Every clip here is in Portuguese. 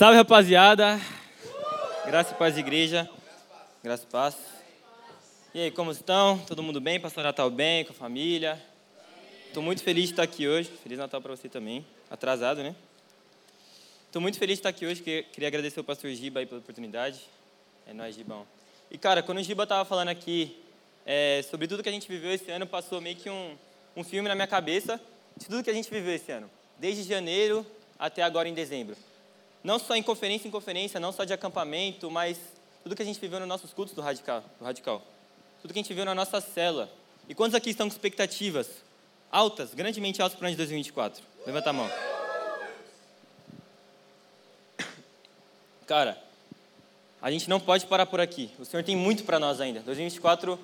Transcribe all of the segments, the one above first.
Salve, rapaziada. Graça e paz, igreja. Graça e paz. E aí, como estão? Todo mundo bem? Pastor Natal bem, com a família? Estou muito feliz de estar aqui hoje. Feliz Natal para você também. Atrasado, né? Estou muito feliz de estar aqui hoje. Queria agradecer ao pastor Giba aí pela oportunidade. É nóis, Gibão. E, cara, quando o Giba estava falando aqui é, sobre tudo que a gente viveu esse ano, passou meio que um, um filme na minha cabeça de tudo que a gente viveu esse ano. Desde janeiro até agora em dezembro. Não só em conferência em conferência, não só de acampamento, mas tudo que a gente viveu nos nossos cultos do Radical. Do radical. Tudo que a gente viveu na nossa cela. E quantos aqui estão com expectativas altas, grandemente altas para o ano de 2024? Levanta a mão. Cara, a gente não pode parar por aqui. O Senhor tem muito para nós ainda. 2024,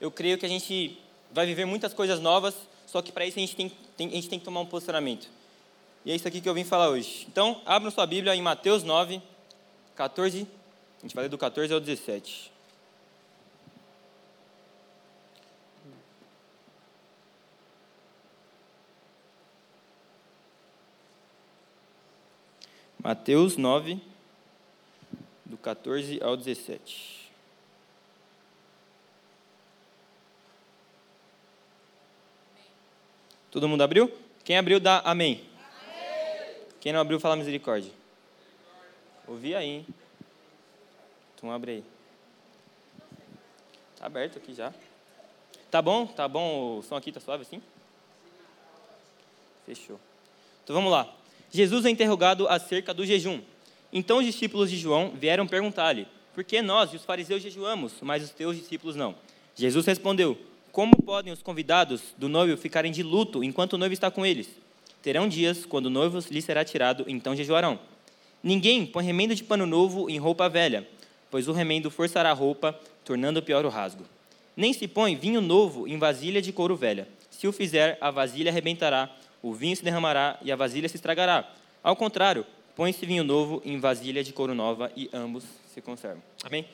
eu creio que a gente vai viver muitas coisas novas, só que para isso a gente tem, tem, a gente tem que tomar um posicionamento. E é isso aqui que eu vim falar hoje. Então, abra sua Bíblia em Mateus 9, 14. A gente vai ler do 14 ao 17. Mateus 9, do 14 ao 17. Todo mundo abriu? Quem abriu, dá amém. Quem não abriu, fala misericórdia. Ouvi aí, hein? Então abre aí. Tá aberto aqui já. Tá bom? Tá bom o som aqui? Tá suave assim? Fechou. Então vamos lá. Jesus é interrogado acerca do jejum. Então os discípulos de João vieram perguntar-lhe: Por que nós e os fariseus jejuamos, mas os teus discípulos não? Jesus respondeu: Como podem os convidados do noivo ficarem de luto enquanto o noivo está com eles? Terão dias quando o noivo lhe será tirado, então jejuarão. Ninguém põe remendo de pano novo em roupa velha, pois o remendo forçará a roupa, tornando pior o rasgo. Nem se põe vinho novo em vasilha de couro velha. Se o fizer, a vasilha arrebentará, o vinho se derramará e a vasilha se estragará. Ao contrário, põe-se vinho novo em vasilha de couro nova e ambos se conservam. Amém?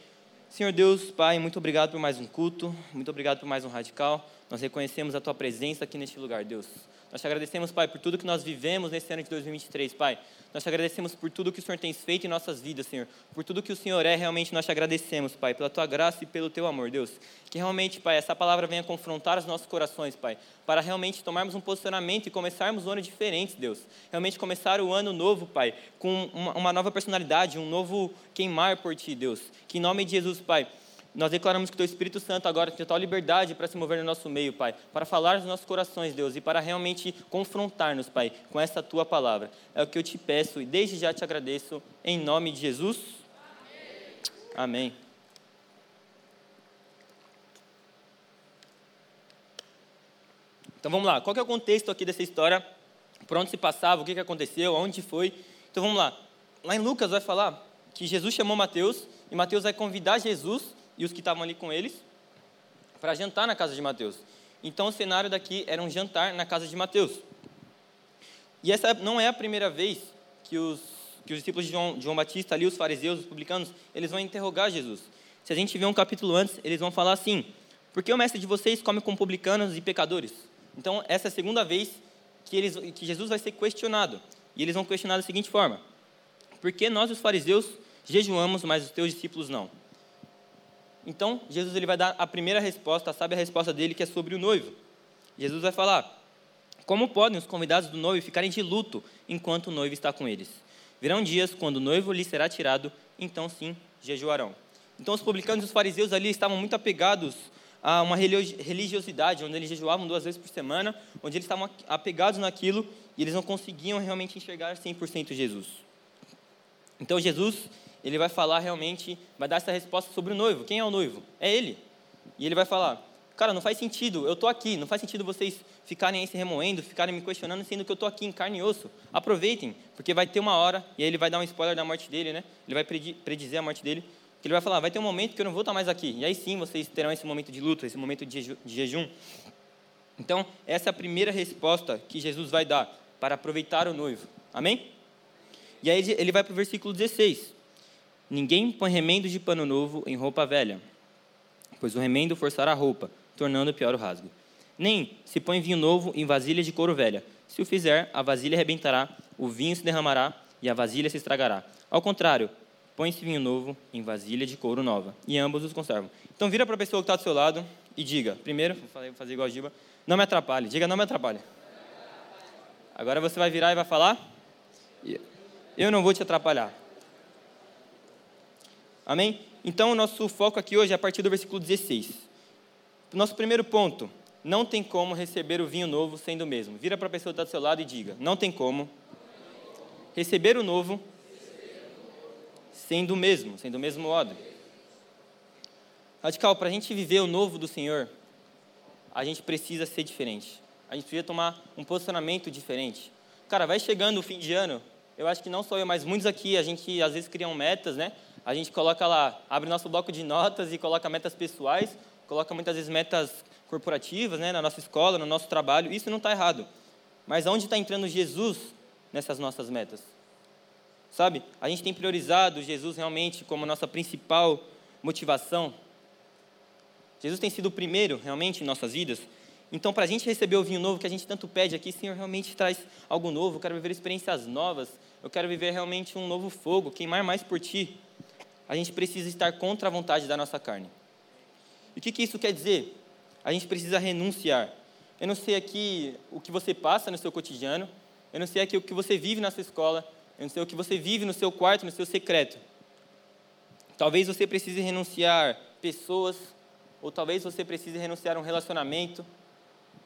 Senhor Deus, Pai, muito obrigado por mais um culto, muito obrigado por mais um radical. Nós reconhecemos a Tua presença aqui neste lugar, Deus. Nós te agradecemos, Pai, por tudo que nós vivemos nesse ano de 2023, Pai. Nós te agradecemos por tudo que o Senhor tem feito em nossas vidas, Senhor. Por tudo que o Senhor é, realmente nós te agradecemos, Pai, pela tua graça e pelo teu amor, Deus. Que realmente, Pai, essa palavra venha confrontar os nossos corações, Pai, para realmente tomarmos um posicionamento e começarmos o ano diferente, Deus. Realmente começar o ano novo, Pai, com uma, uma nova personalidade, um novo queimar por ti, Deus. Que em nome de Jesus, Pai, nós declaramos que o Teu Espírito Santo agora tem total liberdade para se mover no nosso meio, Pai, para falar nos nossos corações, Deus, e para realmente confrontar-nos, Pai, com essa Tua palavra. É o que eu te peço e desde já te agradeço, em nome de Jesus. Amém. Amém. Então vamos lá, qual é o contexto aqui dessa história? Por onde se passava, o que aconteceu, onde foi? Então vamos lá. Lá em Lucas vai falar que Jesus chamou Mateus e Mateus vai convidar Jesus e os que estavam ali com eles para jantar na casa de Mateus. Então o cenário daqui era um jantar na casa de Mateus. E essa não é a primeira vez que os, que os discípulos de João, de João Batista, ali, os fariseus, os publicanos, eles vão interrogar Jesus. Se a gente vê um capítulo antes, eles vão falar assim: Por que o mestre de vocês come com publicanos e pecadores? Então, essa é a segunda vez que, eles, que Jesus vai ser questionado. E eles vão questionar da seguinte forma: Por que nós, os fariseus, jejuamos, mas os teus discípulos não? Então, Jesus ele vai dar a primeira resposta, sabe a resposta dele, que é sobre o noivo. Jesus vai falar: Como podem os convidados do noivo ficarem de luto enquanto o noivo está com eles? Virão dias quando o noivo lhe será tirado, então sim jejuarão. Então, os publicanos e os fariseus ali estavam muito apegados a uma religiosidade, onde eles jejuavam duas vezes por semana, onde eles estavam apegados naquilo e eles não conseguiam realmente enxergar 100% Jesus. Então, Jesus ele vai falar realmente, vai dar essa resposta sobre o noivo. Quem é o noivo? É ele. E ele vai falar: Cara, não faz sentido, eu estou aqui, não faz sentido vocês ficarem aí se remoendo, ficarem me questionando, sendo que eu estou aqui em carne e osso. Aproveitem, porque vai ter uma hora, e aí ele vai dar um spoiler da morte dele, né? Ele vai predizer a morte dele, que ele vai falar: vai ter um momento que eu não vou estar mais aqui. E aí sim vocês terão esse momento de luta, esse momento de jejum. Então, essa é a primeira resposta que Jesus vai dar para aproveitar o noivo. Amém? E aí ele vai para o versículo 16. Ninguém põe remendo de pano novo em roupa velha, pois o remendo forçará a roupa, tornando pior o rasgo. Nem se põe vinho novo em vasilha de couro velha. Se o fizer, a vasilha arrebentará, o vinho se derramará e a vasilha se estragará. Ao contrário, põe-se vinho novo em vasilha de couro nova, e ambos os conservam. Então vira para a pessoa que está do seu lado e diga, primeiro, vou fazer igual a Giba, não me atrapalhe, diga não me atrapalhe. Agora você vai virar e vai falar, eu não vou te atrapalhar. Amém? Então o nosso foco aqui hoje é a partir do versículo 16. Nosso primeiro ponto, não tem como receber o vinho novo sendo o mesmo. Vira para a pessoa que está do seu lado e diga, não tem como receber o novo sendo o mesmo, sendo o mesmo odre. Radical, para a gente viver o novo do Senhor, a gente precisa ser diferente. A gente precisa tomar um posicionamento diferente. Cara, vai chegando o fim de ano, eu acho que não só eu, mas muitos aqui, a gente às vezes criam metas, né? A gente coloca lá, abre nosso bloco de notas e coloca metas pessoais, coloca muitas vezes metas corporativas, né? Na nossa escola, no nosso trabalho. Isso não está errado. Mas onde está entrando Jesus nessas nossas metas? Sabe? A gente tem priorizado Jesus realmente como nossa principal motivação. Jesus tem sido o primeiro realmente em nossas vidas. Então, para a gente receber o vinho novo que a gente tanto pede aqui, Senhor, realmente traz algo novo. Eu quero viver experiências novas. Eu quero viver realmente um novo fogo, queimar mais por Ti. A gente precisa estar contra a vontade da nossa carne. E o que, que isso quer dizer? A gente precisa renunciar. Eu não sei aqui o que você passa no seu cotidiano. Eu não sei aqui o que você vive na sua escola. Eu não sei o que você vive no seu quarto, no seu secreto. Talvez você precise renunciar pessoas, ou talvez você precise renunciar um relacionamento.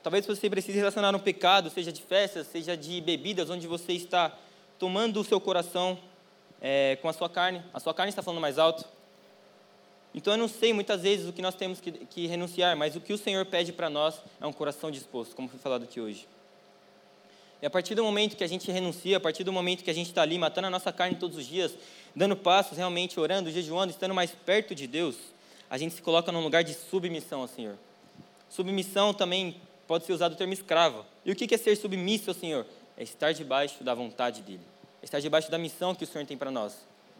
Talvez você precise relacionar um pecado, seja de festas, seja de bebidas, onde você está tomando o seu coração é, com a sua carne. A sua carne está falando mais alto. Então eu não sei muitas vezes o que nós temos que, que renunciar, mas o que o Senhor pede para nós é um coração disposto, como foi falado aqui hoje. E a partir do momento que a gente renuncia, a partir do momento que a gente está ali matando a nossa carne todos os dias, dando passos, realmente orando, jejuando, estando mais perto de Deus, a gente se coloca num lugar de submissão ao Senhor. Submissão também pode ser usado o termo escravo. E o que é ser submisso ao Senhor? É estar debaixo da vontade dEle. Estar debaixo da missão que o Senhor tem para nós.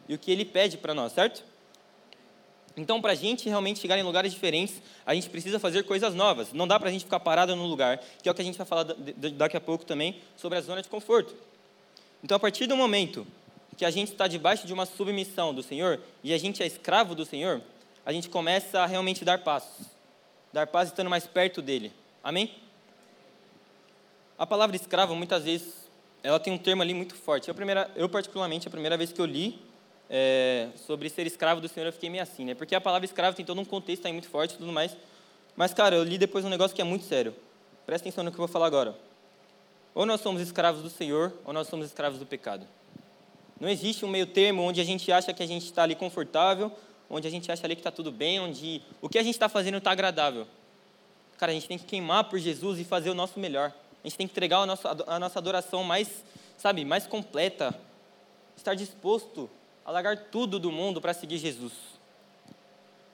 E o que Ele pede para nós, certo? Então, para a gente realmente chegar em lugares diferentes, a gente precisa fazer coisas novas. Não dá para a gente ficar parado no lugar, que é o que a gente vai falar daqui a pouco também sobre a zona de conforto. Então, a partir do momento que a gente está debaixo de uma submissão do Senhor e a gente é escravo do Senhor, a gente começa a realmente dar passos. Dar passos estando mais perto dele. Amém? A palavra escravo, muitas vezes, ela tem um termo ali muito forte. Eu, primeira, eu particularmente, a primeira vez que eu li é, sobre ser escravo do Senhor, eu fiquei meio assim, né? Porque a palavra escravo tem todo um contexto aí muito forte e tudo mais. Mas, cara, eu li depois um negócio que é muito sério. Presta atenção no que eu vou falar agora. Ou nós somos escravos do Senhor, ou nós somos escravos do pecado. Não existe um meio termo onde a gente acha que a gente está ali confortável, onde a gente acha ali que está tudo bem, onde o que a gente está fazendo está agradável. Cara, a gente tem que queimar por Jesus e fazer o nosso melhor. A gente tem que entregar a nossa, adoração mais, sabe, mais completa. Estar disposto a largar tudo do mundo para seguir Jesus.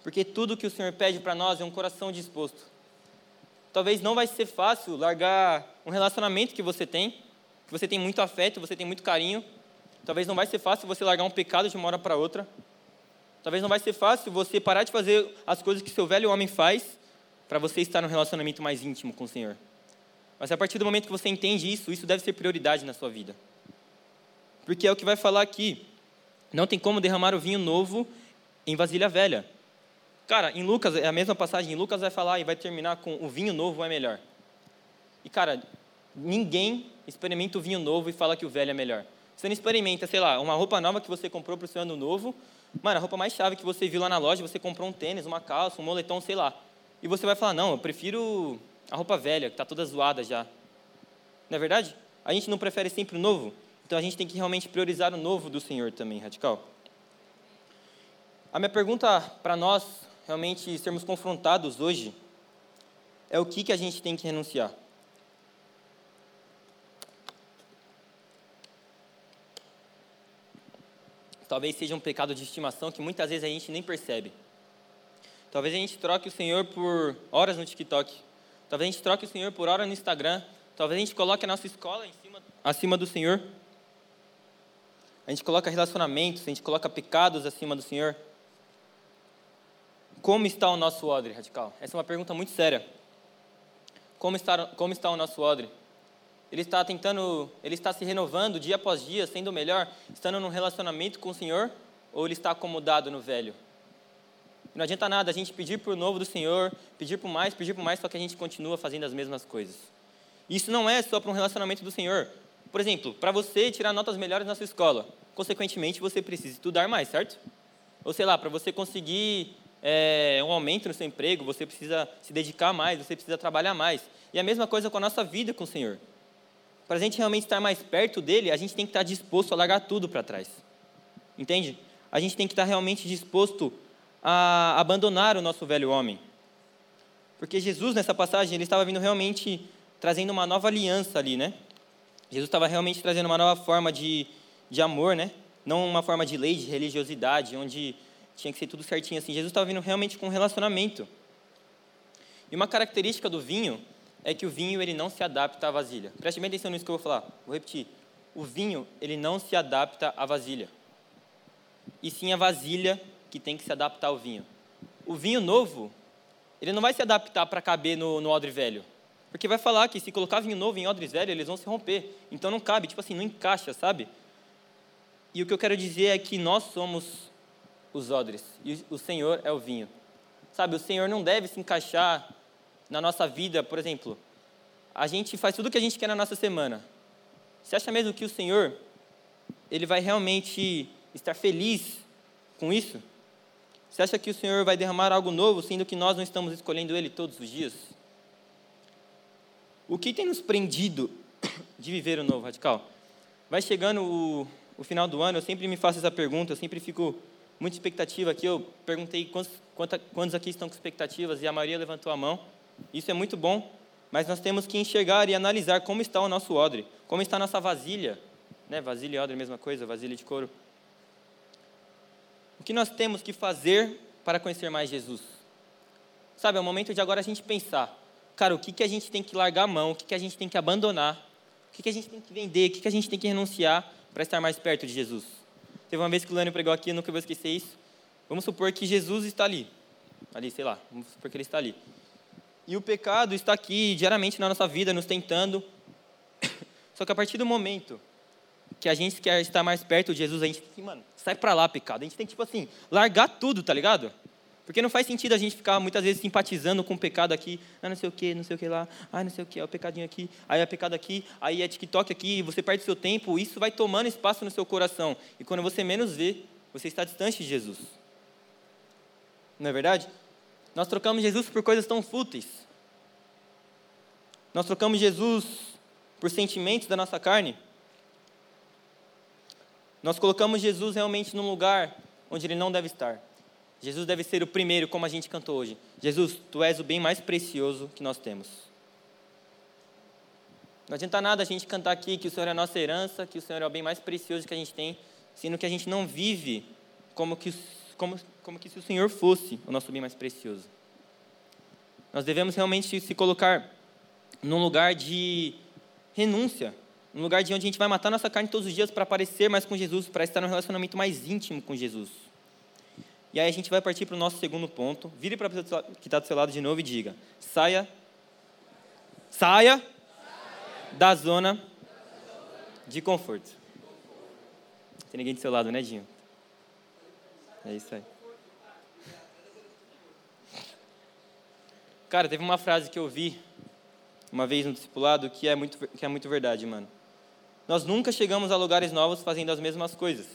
Porque tudo que o Senhor pede para nós é um coração disposto. Talvez não vai ser fácil largar um relacionamento que você tem, que você tem muito afeto, você tem muito carinho. Talvez não vai ser fácil você largar um pecado de uma hora para outra. Talvez não vai ser fácil você parar de fazer as coisas que seu velho homem faz para você estar num relacionamento mais íntimo com o Senhor. Mas a partir do momento que você entende isso, isso deve ser prioridade na sua vida. Porque é o que vai falar aqui. Não tem como derramar o vinho novo em vasilha velha. Cara, em Lucas, é a mesma passagem, em Lucas vai falar e vai terminar com o vinho novo é melhor. E, cara, ninguém experimenta o vinho novo e fala que o velho é melhor. Você não experimenta, sei lá, uma roupa nova que você comprou para o seu ano novo. Mano, a roupa mais chave que você viu lá na loja, você comprou um tênis, uma calça, um moletom, sei lá. E você vai falar, não, eu prefiro a roupa velha, que está toda zoada já. Não é verdade? A gente não prefere sempre o novo? Então a gente tem que realmente priorizar o novo do Senhor também, radical. A minha pergunta para nós realmente sermos confrontados hoje é o que, que a gente tem que renunciar. Talvez seja um pecado de estimação que muitas vezes a gente nem percebe. Talvez a gente troque o Senhor por horas no TikTok. Talvez a gente troque o Senhor por horas no Instagram. Talvez a gente coloque a nossa escola cima, acima do Senhor a gente coloca relacionamentos, a gente coloca pecados acima do Senhor. Como está o nosso odre, radical? Essa é uma pergunta muito séria. Como está, como está o nosso odre? Ele está tentando, ele está se renovando dia após dia, sendo melhor, estando num relacionamento com o Senhor, ou ele está acomodado no velho? Não adianta nada a gente pedir por novo do Senhor, pedir por mais, pedir por mais, só que a gente continua fazendo as mesmas coisas. Isso não é só para um relacionamento do Senhor. Por exemplo, para você tirar notas melhores na sua escola, consequentemente você precisa estudar mais, certo? Ou sei lá, para você conseguir é, um aumento no seu emprego, você precisa se dedicar mais, você precisa trabalhar mais. E a mesma coisa com a nossa vida com o Senhor. Para a gente realmente estar mais perto dele, a gente tem que estar disposto a largar tudo para trás. Entende? A gente tem que estar realmente disposto a abandonar o nosso velho homem. Porque Jesus, nessa passagem, ele estava vindo realmente trazendo uma nova aliança ali, né? Jesus estava realmente trazendo uma nova forma de, de amor, né? Não uma forma de lei, de religiosidade, onde tinha que ser tudo certinho assim. Jesus estava vindo realmente com um relacionamento. E uma característica do vinho é que o vinho ele não se adapta à vasilha. Preste bem atenção nisso que eu vou falar. Vou repetir. O vinho ele não se adapta à vasilha. E sim a vasilha que tem que se adaptar ao vinho. O vinho novo, ele não vai se adaptar para caber no, no odre velho. Porque vai falar que se colocar vinho novo em odres velhos, eles vão se romper. Então não cabe, tipo assim, não encaixa, sabe? E o que eu quero dizer é que nós somos os odres e o Senhor é o vinho. Sabe, o Senhor não deve se encaixar na nossa vida, por exemplo, a gente faz tudo o que a gente quer na nossa semana. Você acha mesmo que o Senhor, ele vai realmente estar feliz com isso? Você acha que o Senhor vai derramar algo novo, sendo que nós não estamos escolhendo Ele todos os dias? O que tem nos prendido de viver o novo radical? Vai chegando o, o final do ano, eu sempre me faço essa pergunta, eu sempre fico muito expectativa aqui. Eu perguntei quantos, quantos aqui estão com expectativas e a maioria levantou a mão. Isso é muito bom, mas nós temos que enxergar e analisar como está o nosso odre, como está a nossa vasilha. Né? Vasilha e odre, mesma coisa, vasilha de couro. O que nós temos que fazer para conhecer mais Jesus? Sabe, é o momento de agora a gente pensar, cara, o que, que a gente tem que largar a mão, o que, que a gente tem que abandonar, o que, que a gente tem que vender, o que, que a gente tem que renunciar para estar mais perto de Jesus. Teve uma vez que o Lânio pregou aqui, eu nunca vou esquecer isso. Vamos supor que Jesus está ali. Ali, sei lá, vamos supor que ele está ali. E o pecado está aqui diariamente na nossa vida, nos tentando. Só que a partir do momento que a gente quer estar mais perto de Jesus, a gente mano, sai para lá, pecado. A gente tem que, tipo assim, largar tudo, tá ligado? Porque não faz sentido a gente ficar muitas vezes simpatizando com o pecado aqui, ah, não sei o que, não sei o que lá, ah, não sei o que, é o pecadinho aqui, aí é pecado aqui, aí é TikTok aqui, você perde seu tempo, isso vai tomando espaço no seu coração. E quando você menos vê, você está distante de Jesus. Não é verdade? Nós trocamos Jesus por coisas tão fúteis. Nós trocamos Jesus por sentimentos da nossa carne. Nós colocamos Jesus realmente num lugar onde ele não deve estar. Jesus deve ser o primeiro, como a gente cantou hoje. Jesus, tu és o bem mais precioso que nós temos. Não adianta nada a gente cantar aqui que o Senhor é a nossa herança, que o Senhor é o bem mais precioso que a gente tem, sendo que a gente não vive como que como, como que se o Senhor fosse o nosso bem mais precioso. Nós devemos realmente se colocar num lugar de renúncia, num lugar de onde a gente vai matar nossa carne todos os dias para parecer mais com Jesus, para estar num relacionamento mais íntimo com Jesus. E aí a gente vai partir para o nosso segundo ponto. Vire para a pessoa que está do seu lado de novo e diga: saia, saia, da zona de conforto. Tem ninguém do seu lado, né, Dinho? É isso aí. Cara, teve uma frase que eu vi uma vez no discipulado que é muito, que é muito verdade, mano. Nós nunca chegamos a lugares novos fazendo as mesmas coisas.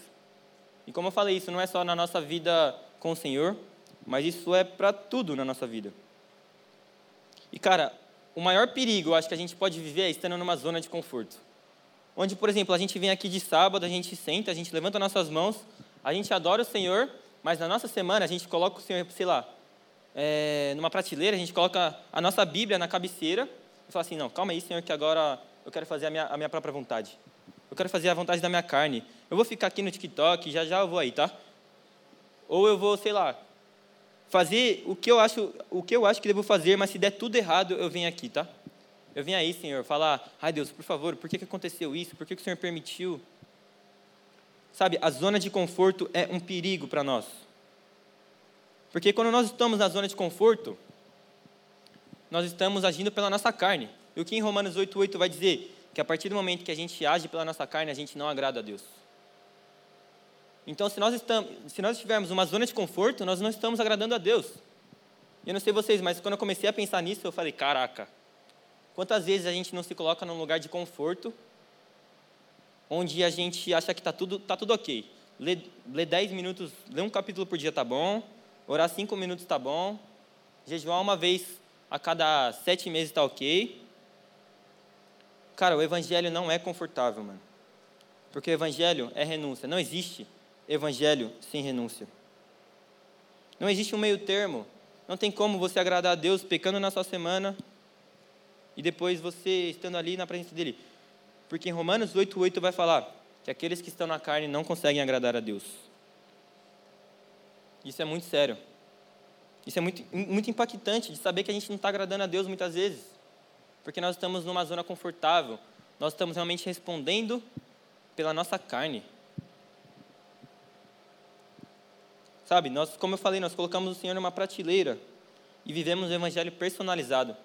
E como eu falei, isso não é só na nossa vida com o Senhor, mas isso é para tudo na nossa vida. E, cara, o maior perigo, eu acho que a gente pode viver é estando numa zona de conforto. Onde, por exemplo, a gente vem aqui de sábado, a gente senta, a gente levanta nossas mãos, a gente adora o Senhor, mas na nossa semana a gente coloca o Senhor, sei lá, é, numa prateleira, a gente coloca a nossa Bíblia na cabeceira e fala assim: não, calma aí, Senhor, que agora eu quero fazer a minha, a minha própria vontade. Eu quero fazer a vontade da minha carne. Eu vou ficar aqui no TikTok, já já eu vou aí, tá? Ou eu vou, sei lá, fazer o que eu acho, o que eu acho que devo fazer, mas se der tudo errado, eu venho aqui, tá? Eu venho aí, Senhor, falar: ai Deus, por favor, por que, que aconteceu isso? Por que, que o Senhor permitiu? Sabe, a zona de conforto é um perigo para nós. Porque quando nós estamos na zona de conforto, nós estamos agindo pela nossa carne. E o que em Romanos 8,8 vai dizer? que a partir do momento que a gente age pela nossa carne, a gente não agrada a Deus. Então, se nós, estamos, se nós estivermos numa zona de conforto, nós não estamos agradando a Deus. Eu não sei vocês, mas quando eu comecei a pensar nisso, eu falei: caraca, quantas vezes a gente não se coloca num lugar de conforto, onde a gente acha que está tudo, tá tudo ok. Ler 10 minutos, ler um capítulo por dia está bom, orar 5 minutos está bom, jejuar uma vez a cada sete meses está ok. Cara, o evangelho não é confortável, mano. Porque o evangelho é renúncia. Não existe evangelho sem renúncia. Não existe um meio termo. Não tem como você agradar a Deus pecando na sua semana e depois você estando ali na presença dele. Porque em Romanos 8:8 vai falar que aqueles que estão na carne não conseguem agradar a Deus. Isso é muito sério. Isso é muito, muito impactante de saber que a gente não está agradando a Deus muitas vezes. Porque nós estamos numa zona confortável. Nós estamos realmente respondendo pela nossa carne. Sabe, nós, como eu falei, nós colocamos o Senhor numa prateleira e vivemos um evangelho personalizado.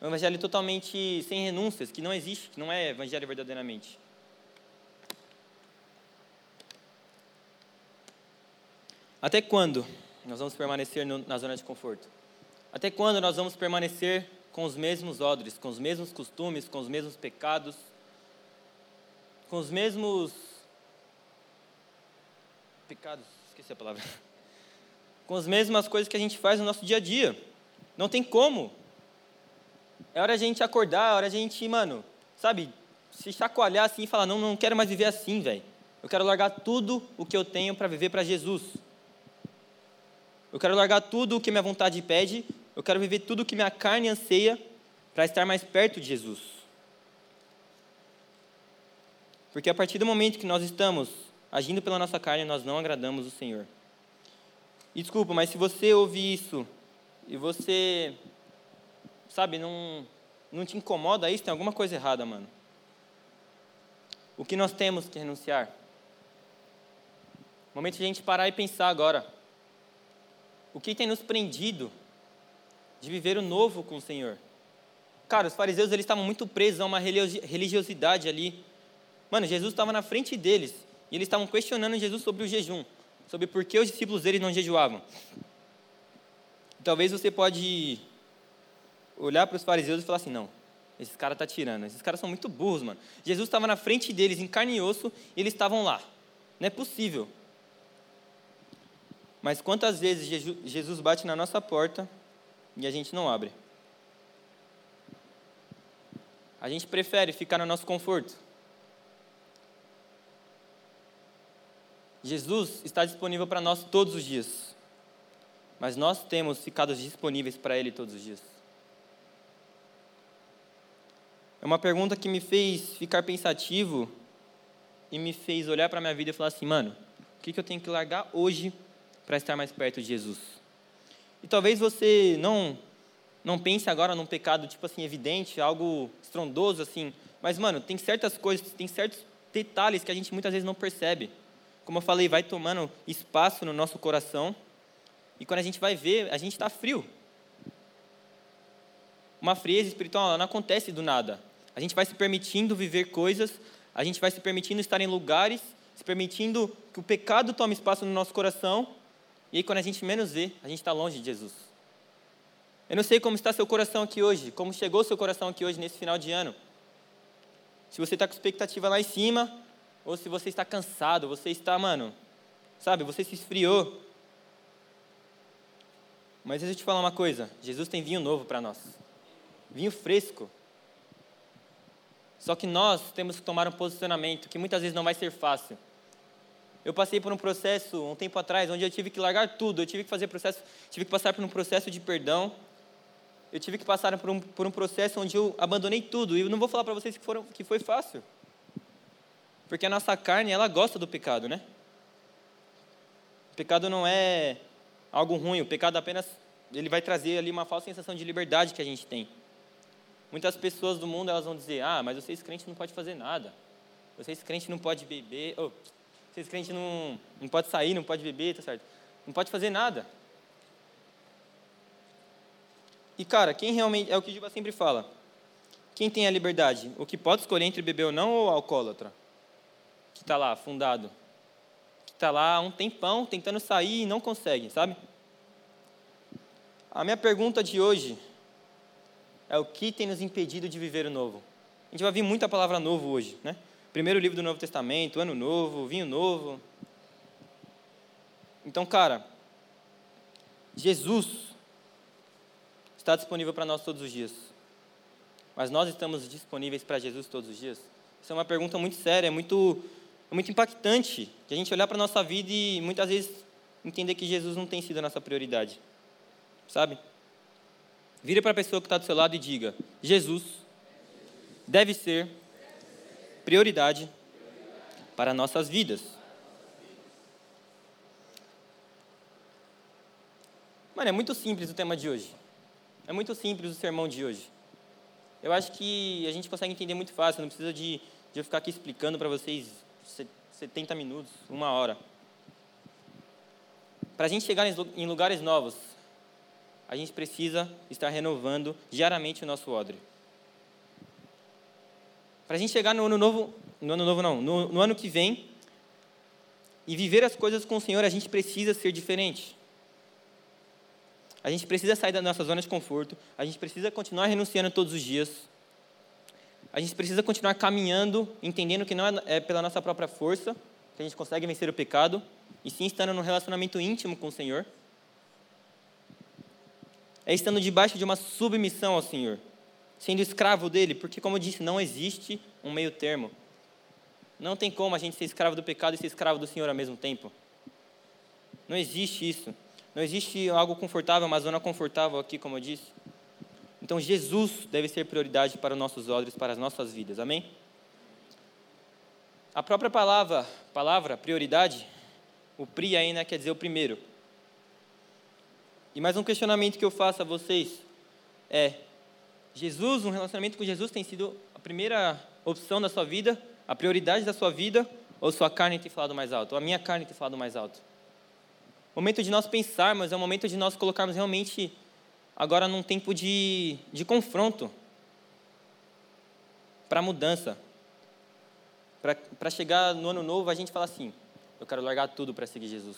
Um evangelho totalmente sem renúncias, que não existe, que não é evangelho verdadeiramente. Até quando nós vamos permanecer no, na zona de conforto? Até quando nós vamos permanecer com os mesmos odres, com os mesmos costumes, com os mesmos pecados, com os mesmos pecados, esqueci a palavra, com as mesmas coisas que a gente faz no nosso dia a dia. Não tem como. É hora a gente acordar, é hora a gente, mano, sabe, se chacoalhar assim e falar: não, não quero mais viver assim, velho. Eu quero largar tudo o que eu tenho para viver para Jesus. Eu quero largar tudo o que minha vontade pede. Eu quero viver tudo o que minha carne anseia para estar mais perto de Jesus. Porque a partir do momento que nós estamos agindo pela nossa carne, nós não agradamos o Senhor. E desculpa, mas se você ouvir isso e você, sabe, não, não te incomoda isso, tem alguma coisa errada, mano. O que nós temos que renunciar? Momento de a gente parar e pensar agora. O que tem nos prendido de viver o novo com o Senhor? Cara, os fariseus eles estavam muito presos a uma religiosidade ali. Mano, Jesus estava na frente deles. E eles estavam questionando Jesus sobre o jejum, sobre por que os discípulos dele não jejuavam. Talvez você pode olhar para os fariseus e falar assim, não, esses caras tá tirando, esses caras são muito burros, mano. Jesus estava na frente deles, em carne e osso, e eles estavam lá. Não é possível. Mas quantas vezes Jesus bate na nossa porta e a gente não abre? A gente prefere ficar no nosso conforto. Jesus está disponível para nós todos os dias, mas nós temos ficado disponíveis para Ele todos os dias. É uma pergunta que me fez ficar pensativo e me fez olhar para a minha vida e falar assim, mano, o que, que eu tenho que largar hoje para estar mais perto de Jesus? E talvez você não não pense agora num pecado tipo assim evidente, algo estrondoso assim, mas mano, tem certas coisas, tem certos detalhes que a gente muitas vezes não percebe como eu falei, vai tomando espaço no nosso coração. E quando a gente vai ver, a gente está frio. Uma frieza espiritual não acontece do nada. A gente vai se permitindo viver coisas, a gente vai se permitindo estar em lugares, se permitindo que o pecado tome espaço no nosso coração. E aí, quando a gente menos vê, a gente está longe de Jesus. Eu não sei como está seu coração aqui hoje, como chegou seu coração aqui hoje, nesse final de ano. Se você está com expectativa lá em cima, ou se você está cansado, você está, mano, sabe, você se esfriou. Mas deixa eu te falar uma coisa: Jesus tem vinho novo para nós, vinho fresco. Só que nós temos que tomar um posicionamento que muitas vezes não vai ser fácil. Eu passei por um processo um tempo atrás onde eu tive que largar tudo, eu tive que fazer processo, tive que passar por um processo de perdão. Eu tive que passar por um, por um processo onde eu abandonei tudo. E eu não vou falar para vocês que, foram, que foi fácil. Porque a nossa carne, ela gosta do pecado, né? O pecado não é algo ruim, o pecado apenas ele vai trazer ali uma falsa sensação de liberdade que a gente tem. Muitas pessoas do mundo elas vão dizer: "Ah, mas vocês crentes não pode fazer nada. Vocês crentes não pode beber, oh, vocês crentes não não pode sair, não pode beber, tá certo? Não pode fazer nada". E cara, quem realmente é o que o Juba sempre fala. quem tem a liberdade? O que pode escolher entre beber ou não ou alcoólatra? Que está lá, fundado. Que está lá há um tempão tentando sair e não consegue, sabe? A minha pergunta de hoje é o que tem nos impedido de viver o novo? A gente vai ouvir muita palavra novo hoje, né? Primeiro livro do Novo Testamento, ano novo, vinho novo. Então, cara, Jesus está disponível para nós todos os dias. Mas nós estamos disponíveis para Jesus todos os dias? Isso é uma pergunta muito séria, é muito, é muito impactante de a gente olhar para a nossa vida e muitas vezes entender que Jesus não tem sido a nossa prioridade. Sabe? Vire para a pessoa que está do seu lado e diga: Jesus deve ser prioridade para nossas vidas. Mano, é muito simples o tema de hoje. É muito simples o sermão de hoje. Eu acho que a gente consegue entender muito fácil, não precisa de, de eu ficar aqui explicando para vocês 70 minutos, uma hora. Para a gente chegar em lugares novos, a gente precisa estar renovando diariamente o nosso odre. Para a gente chegar no ano novo, no ano novo não, no, no ano que vem, e viver as coisas com o Senhor, a gente precisa ser diferente. A gente precisa sair da nossa zona de conforto, a gente precisa continuar renunciando todos os dias. A gente precisa continuar caminhando, entendendo que não é, é pela nossa própria força que a gente consegue vencer o pecado, e sim estando num relacionamento íntimo com o Senhor. É estando debaixo de uma submissão ao Senhor, sendo escravo dele, porque, como eu disse, não existe um meio termo. Não tem como a gente ser escravo do pecado e ser escravo do Senhor ao mesmo tempo. Não existe isso. Não existe algo confortável, uma zona confortável aqui, como eu disse. Então, Jesus deve ser prioridade para os nossos olhos, para as nossas vidas. Amém? A própria palavra, palavra prioridade, o pri aí, né, quer dizer o primeiro. E mais um questionamento que eu faço a vocês é: Jesus, um relacionamento com Jesus tem sido a primeira opção da sua vida, a prioridade da sua vida, ou sua carne tem falado mais alto, ou a minha carne tem falado mais alto? momento de nós pensarmos, é o momento de nós colocarmos realmente agora num tempo de, de confronto para mudança. Para chegar no ano novo, a gente fala assim: eu quero largar tudo para seguir Jesus.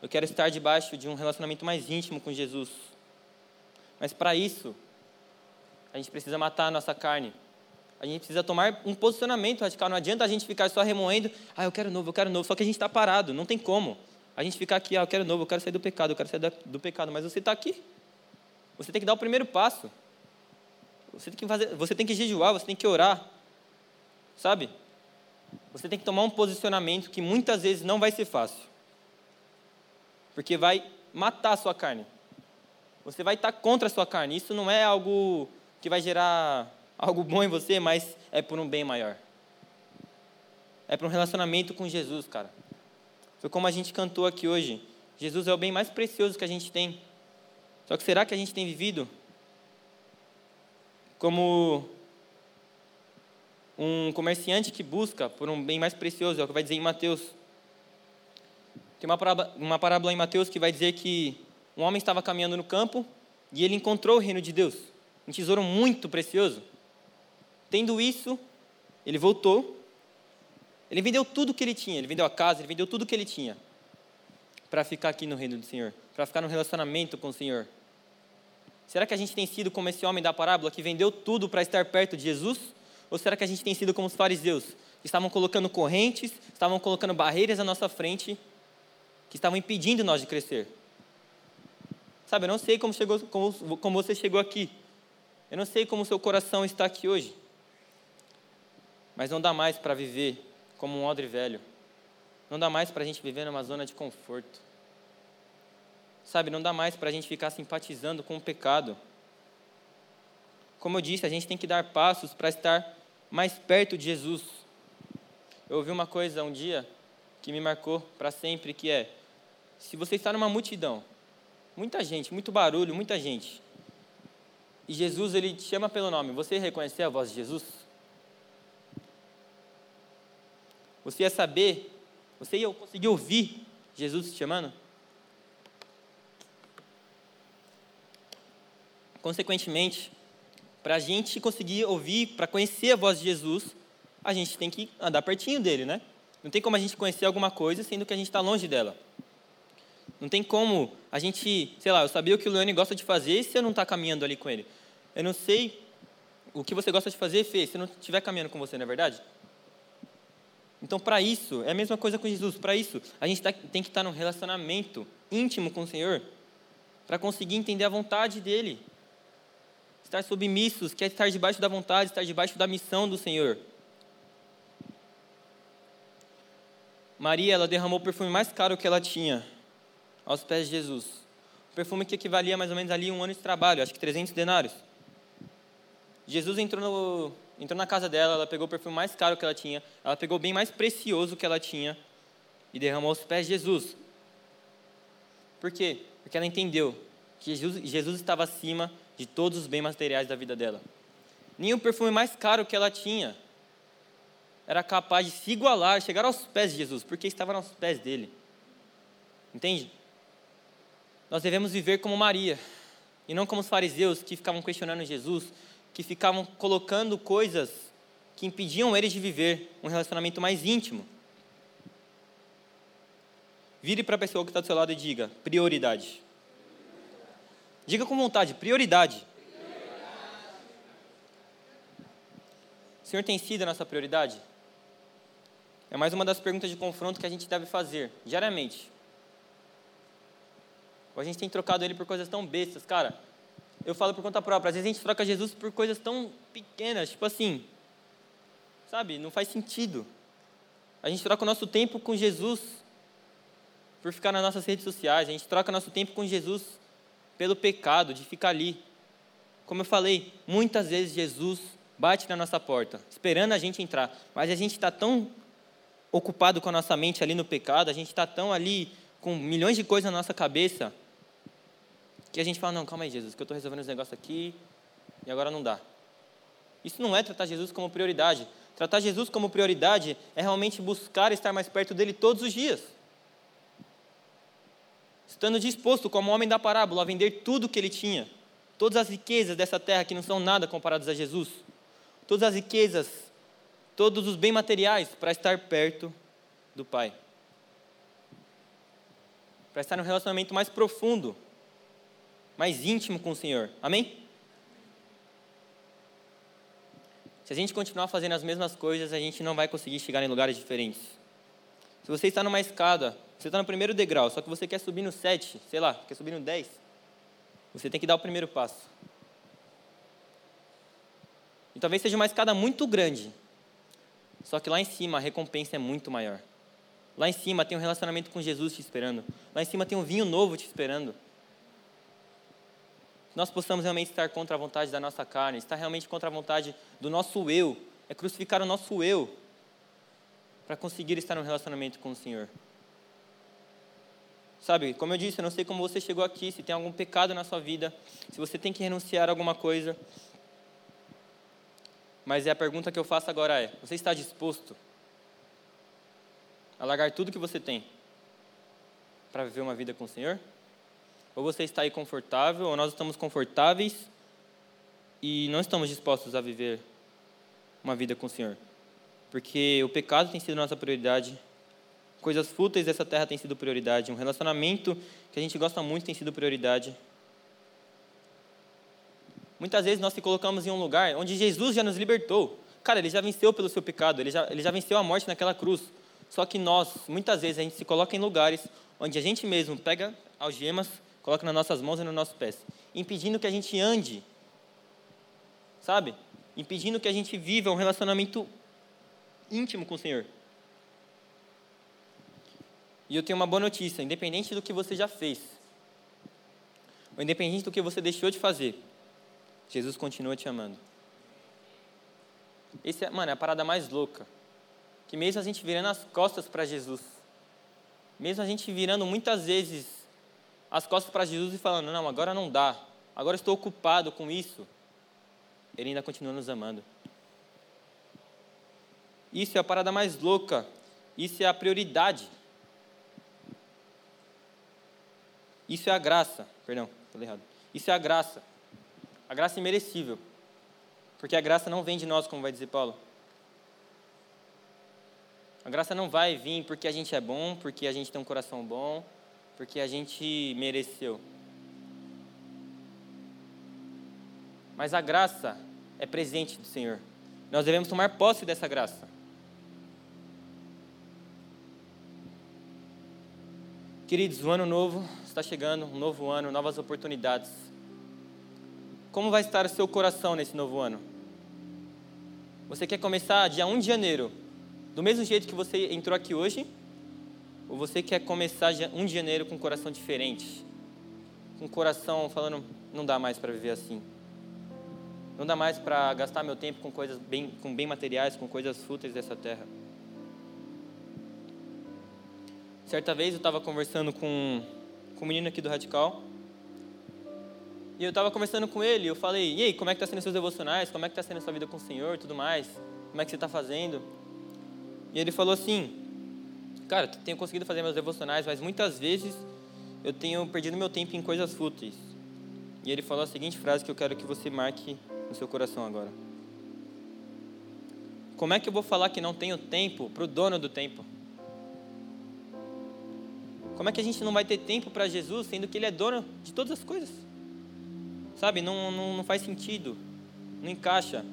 Eu quero estar debaixo de um relacionamento mais íntimo com Jesus. Mas para isso, a gente precisa matar a nossa carne. A gente precisa tomar um posicionamento radical. Não adianta a gente ficar só remoendo, ah, eu quero novo, eu quero novo. Só que a gente está parado, não tem como. A gente ficar aqui, ah, eu quero novo, eu quero sair do pecado, eu quero sair do pecado, mas você está aqui. Você tem que dar o primeiro passo. Você tem que fazer, você tem que jejuar, você tem que orar. Sabe? Você tem que tomar um posicionamento que muitas vezes não vai ser fácil. Porque vai matar a sua carne. Você vai estar contra a sua carne. Isso não é algo que vai gerar algo bom em você, mas é por um bem maior. É para um relacionamento com Jesus, cara. Foi como a gente cantou aqui hoje. Jesus é o bem mais precioso que a gente tem. Só que será que a gente tem vivido como um comerciante que busca por um bem mais precioso? É o que vai dizer em Mateus. Tem uma parábola, uma parábola em Mateus que vai dizer que um homem estava caminhando no campo e ele encontrou o reino de Deus, um tesouro muito precioso. Tendo isso, ele voltou ele vendeu tudo que ele tinha, ele vendeu a casa, ele vendeu tudo que ele tinha para ficar aqui no reino do Senhor, para ficar no relacionamento com o Senhor. Será que a gente tem sido como esse homem da parábola que vendeu tudo para estar perto de Jesus? Ou será que a gente tem sido como os fariseus, que estavam colocando correntes, estavam colocando barreiras à nossa frente, que estavam impedindo nós de crescer? Sabe, eu não sei como, chegou, como, como você chegou aqui. Eu não sei como o seu coração está aqui hoje. Mas não dá mais para viver como um odre velho. Não dá mais para a gente viver numa zona de conforto. Sabe, não dá mais para a gente ficar simpatizando com o pecado. Como eu disse, a gente tem que dar passos para estar mais perto de Jesus. Eu ouvi uma coisa um dia que me marcou para sempre, que é: se você está numa multidão, muita gente, muito barulho, muita gente, e Jesus ele te chama pelo nome, você reconhecer a voz de Jesus? Você ia saber, você ia conseguir ouvir Jesus te chamando? Consequentemente, para a gente conseguir ouvir, para conhecer a voz de Jesus, a gente tem que andar pertinho dele, né? Não tem como a gente conhecer alguma coisa sendo que a gente está longe dela. Não tem como a gente, sei lá, eu sabia o que o Leone gosta de fazer se eu não estar tá caminhando ali com ele. Eu não sei o que você gosta de fazer, Fê, se eu não estiver caminhando com você, não é verdade? Então, para isso, é a mesma coisa com Jesus. Para isso, a gente tá, tem que estar tá num relacionamento íntimo com o Senhor para conseguir entender a vontade dele. Estar submissos, quer estar debaixo da vontade, estar debaixo da missão do Senhor. Maria, ela derramou o perfume mais caro que ela tinha aos pés de Jesus. Um perfume que equivalia mais ou menos ali um ano de trabalho, acho que 300 denários. Jesus entrou, no, entrou na casa dela, ela pegou o perfume mais caro que ela tinha, ela pegou o bem mais precioso que ela tinha e derramou aos pés de Jesus. Por quê? Porque ela entendeu que Jesus, Jesus estava acima de todos os bens materiais da vida dela. Nem o perfume mais caro que ela tinha era capaz de se igualar, chegar aos pés de Jesus, porque estava aos pés dele. Entende? Nós devemos viver como Maria, e não como os fariseus que ficavam questionando Jesus, que ficavam colocando coisas que impediam eles de viver um relacionamento mais íntimo. Vire para a pessoa que está do seu lado e diga: prioridade. Diga com vontade: prioridade. O Senhor tem sido a nossa prioridade? É mais uma das perguntas de confronto que a gente deve fazer diariamente. Ou a gente tem trocado ele por coisas tão bestas, cara. Eu falo por conta própria. Às vezes a gente troca Jesus por coisas tão pequenas, tipo assim, sabe? Não faz sentido. A gente troca o nosso tempo com Jesus por ficar nas nossas redes sociais. A gente troca nosso tempo com Jesus pelo pecado, de ficar ali. Como eu falei, muitas vezes Jesus bate na nossa porta, esperando a gente entrar, mas a gente está tão ocupado com a nossa mente ali no pecado, a gente está tão ali com milhões de coisas na nossa cabeça, que a gente fala, não, calma aí, Jesus, que eu estou resolvendo os negócios aqui e agora não dá. Isso não é tratar Jesus como prioridade. Tratar Jesus como prioridade é realmente buscar estar mais perto dele todos os dias. Estando disposto, como o homem da parábola, a vender tudo o que ele tinha, todas as riquezas dessa terra que não são nada comparadas a Jesus, todas as riquezas, todos os bens materiais para estar perto do Pai. Para estar num relacionamento mais profundo mais íntimo com o Senhor. Amém? Se a gente continuar fazendo as mesmas coisas, a gente não vai conseguir chegar em lugares diferentes. Se você está numa escada, você está no primeiro degrau, só que você quer subir no 7, sei lá, quer subir no 10, você tem que dar o primeiro passo. E talvez seja uma escada muito grande, só que lá em cima a recompensa é muito maior. Lá em cima tem um relacionamento com Jesus te esperando. Lá em cima tem um vinho novo te esperando nós possamos realmente estar contra a vontade da nossa carne, estar realmente contra a vontade do nosso eu, é crucificar o nosso eu para conseguir estar no relacionamento com o Senhor. Sabe, como eu disse, eu não sei como você chegou aqui, se tem algum pecado na sua vida, se você tem que renunciar a alguma coisa. Mas é a pergunta que eu faço agora é: você está disposto a largar tudo que você tem para viver uma vida com o Senhor? Ou você está aí confortável, ou nós estamos confortáveis e não estamos dispostos a viver uma vida com o Senhor. Porque o pecado tem sido nossa prioridade, coisas fúteis dessa terra tem sido prioridade, um relacionamento que a gente gosta muito tem sido prioridade. Muitas vezes nós se colocamos em um lugar onde Jesus já nos libertou. Cara, ele já venceu pelo seu pecado, ele já, ele já venceu a morte naquela cruz. Só que nós, muitas vezes, a gente se coloca em lugares onde a gente mesmo pega algemas coloca nas nossas mãos e nos nossos pés, impedindo que a gente ande, sabe? Impedindo que a gente viva um relacionamento íntimo com o Senhor. E eu tenho uma boa notícia: independente do que você já fez, ou independente do que você deixou de fazer, Jesus continua te amando. Esse é, mano, é a parada mais louca. Que mesmo a gente virando as costas para Jesus, mesmo a gente virando muitas vezes as costas para Jesus e falando: Não, agora não dá, agora estou ocupado com isso, Ele ainda continua nos amando. Isso é a parada mais louca, isso é a prioridade. Isso é a graça, perdão, falei errado. Isso é a graça, a graça imerecível. Porque a graça não vem de nós, como vai dizer Paulo. A graça não vai vir porque a gente é bom, porque a gente tem um coração bom, porque a gente mereceu. Mas a graça é presente do Senhor. Nós devemos tomar posse dessa graça. Queridos, o ano novo está chegando, um novo ano, novas oportunidades. Como vai estar o seu coração nesse novo ano? Você quer começar dia 1 de janeiro, do mesmo jeito que você entrou aqui hoje? Ou você quer começar 1 de janeiro com um coração diferente? Com o coração falando, não dá mais para viver assim. Não dá mais para gastar meu tempo com coisas bem, com bem materiais, com coisas fúteis dessa terra. Certa vez eu estava conversando com, com um menino aqui do Radical. E eu estava conversando com ele, eu falei, e aí, como é que está sendo seus devocionais? Como é que está sendo sua vida com o Senhor tudo mais? Como é que você está fazendo? E ele falou assim, cara, tenho conseguido fazer meus devocionais, mas muitas vezes eu tenho perdido meu tempo em coisas fúteis. E ele falou a seguinte frase que eu quero que você marque no seu coração agora. Como é que eu vou falar que não tenho tempo para o dono do tempo? Como é que a gente não vai ter tempo para Jesus, sendo que Ele é dono de todas as coisas? Sabe, não, não, não faz sentido, não encaixa.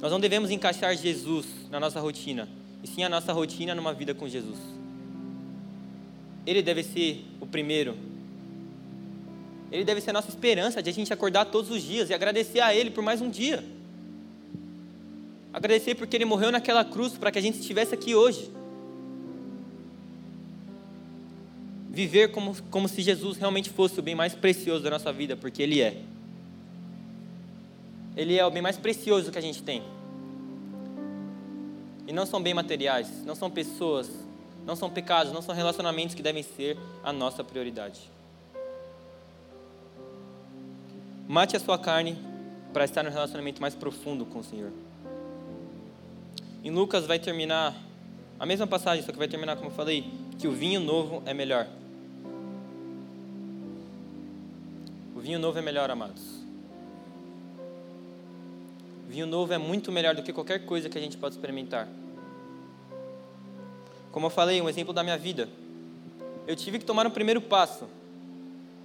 Nós não devemos encaixar Jesus na nossa rotina, e sim a nossa rotina numa vida com Jesus. Ele deve ser o primeiro. Ele deve ser a nossa esperança de a gente acordar todos os dias e agradecer a Ele por mais um dia. Agradecer porque Ele morreu naquela cruz para que a gente estivesse aqui hoje. Viver como, como se Jesus realmente fosse o bem mais precioso da nossa vida, porque Ele é. Ele é o bem mais precioso que a gente tem. E não são bem materiais, não são pessoas, não são pecados, não são relacionamentos que devem ser a nossa prioridade. Mate a sua carne para estar no relacionamento mais profundo com o Senhor. Em Lucas vai terminar a mesma passagem, só que vai terminar como eu falei, que o vinho novo é melhor. O vinho novo é melhor, amados. Vinho novo é muito melhor do que qualquer coisa que a gente pode experimentar. Como eu falei, um exemplo da minha vida. Eu tive que tomar um primeiro passo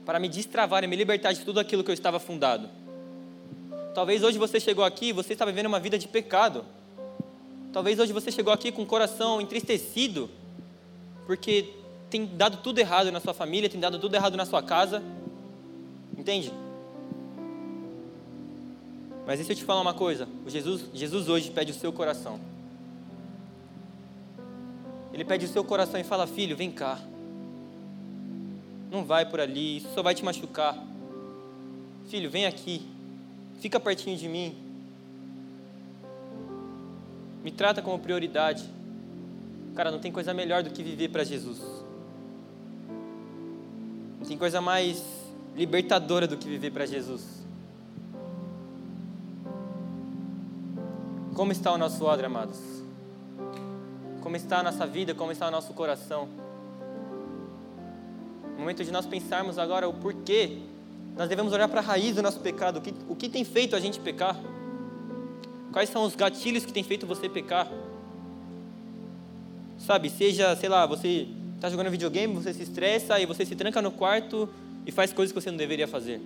para me destravar e me libertar de tudo aquilo que eu estava fundado. Talvez hoje você chegou aqui e você está vivendo uma vida de pecado. Talvez hoje você chegou aqui com o coração entristecido, porque tem dado tudo errado na sua família, tem dado tudo errado na sua casa. Entende? Mas deixa eu te falar uma coisa: o Jesus, Jesus hoje pede o seu coração. Ele pede o seu coração e fala: Filho, vem cá. Não vai por ali, isso só vai te machucar. Filho, vem aqui. Fica pertinho de mim. Me trata como prioridade. Cara, não tem coisa melhor do que viver para Jesus. Não tem coisa mais libertadora do que viver para Jesus. Como está o nosso odre, amados? Como está a nossa vida? Como está o nosso coração? Momento de nós pensarmos agora o porquê, nós devemos olhar para a raiz do nosso pecado. O que, o que tem feito a gente pecar? Quais são os gatilhos que tem feito você pecar? Sabe, seja, sei lá, você está jogando videogame, você se estressa e você se tranca no quarto e faz coisas que você não deveria fazer.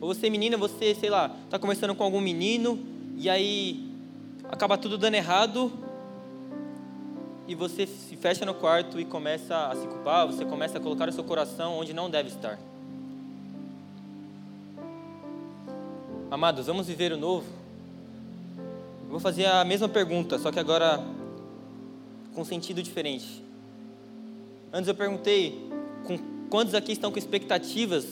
Ou você, menina, você, sei lá, está conversando com algum menino e aí acaba tudo dando errado e você se fecha no quarto e começa a se culpar, você começa a colocar o seu coração onde não deve estar. Amados, vamos viver o novo? Eu vou fazer a mesma pergunta, só que agora com sentido diferente. Antes eu perguntei com quantos aqui estão com expectativas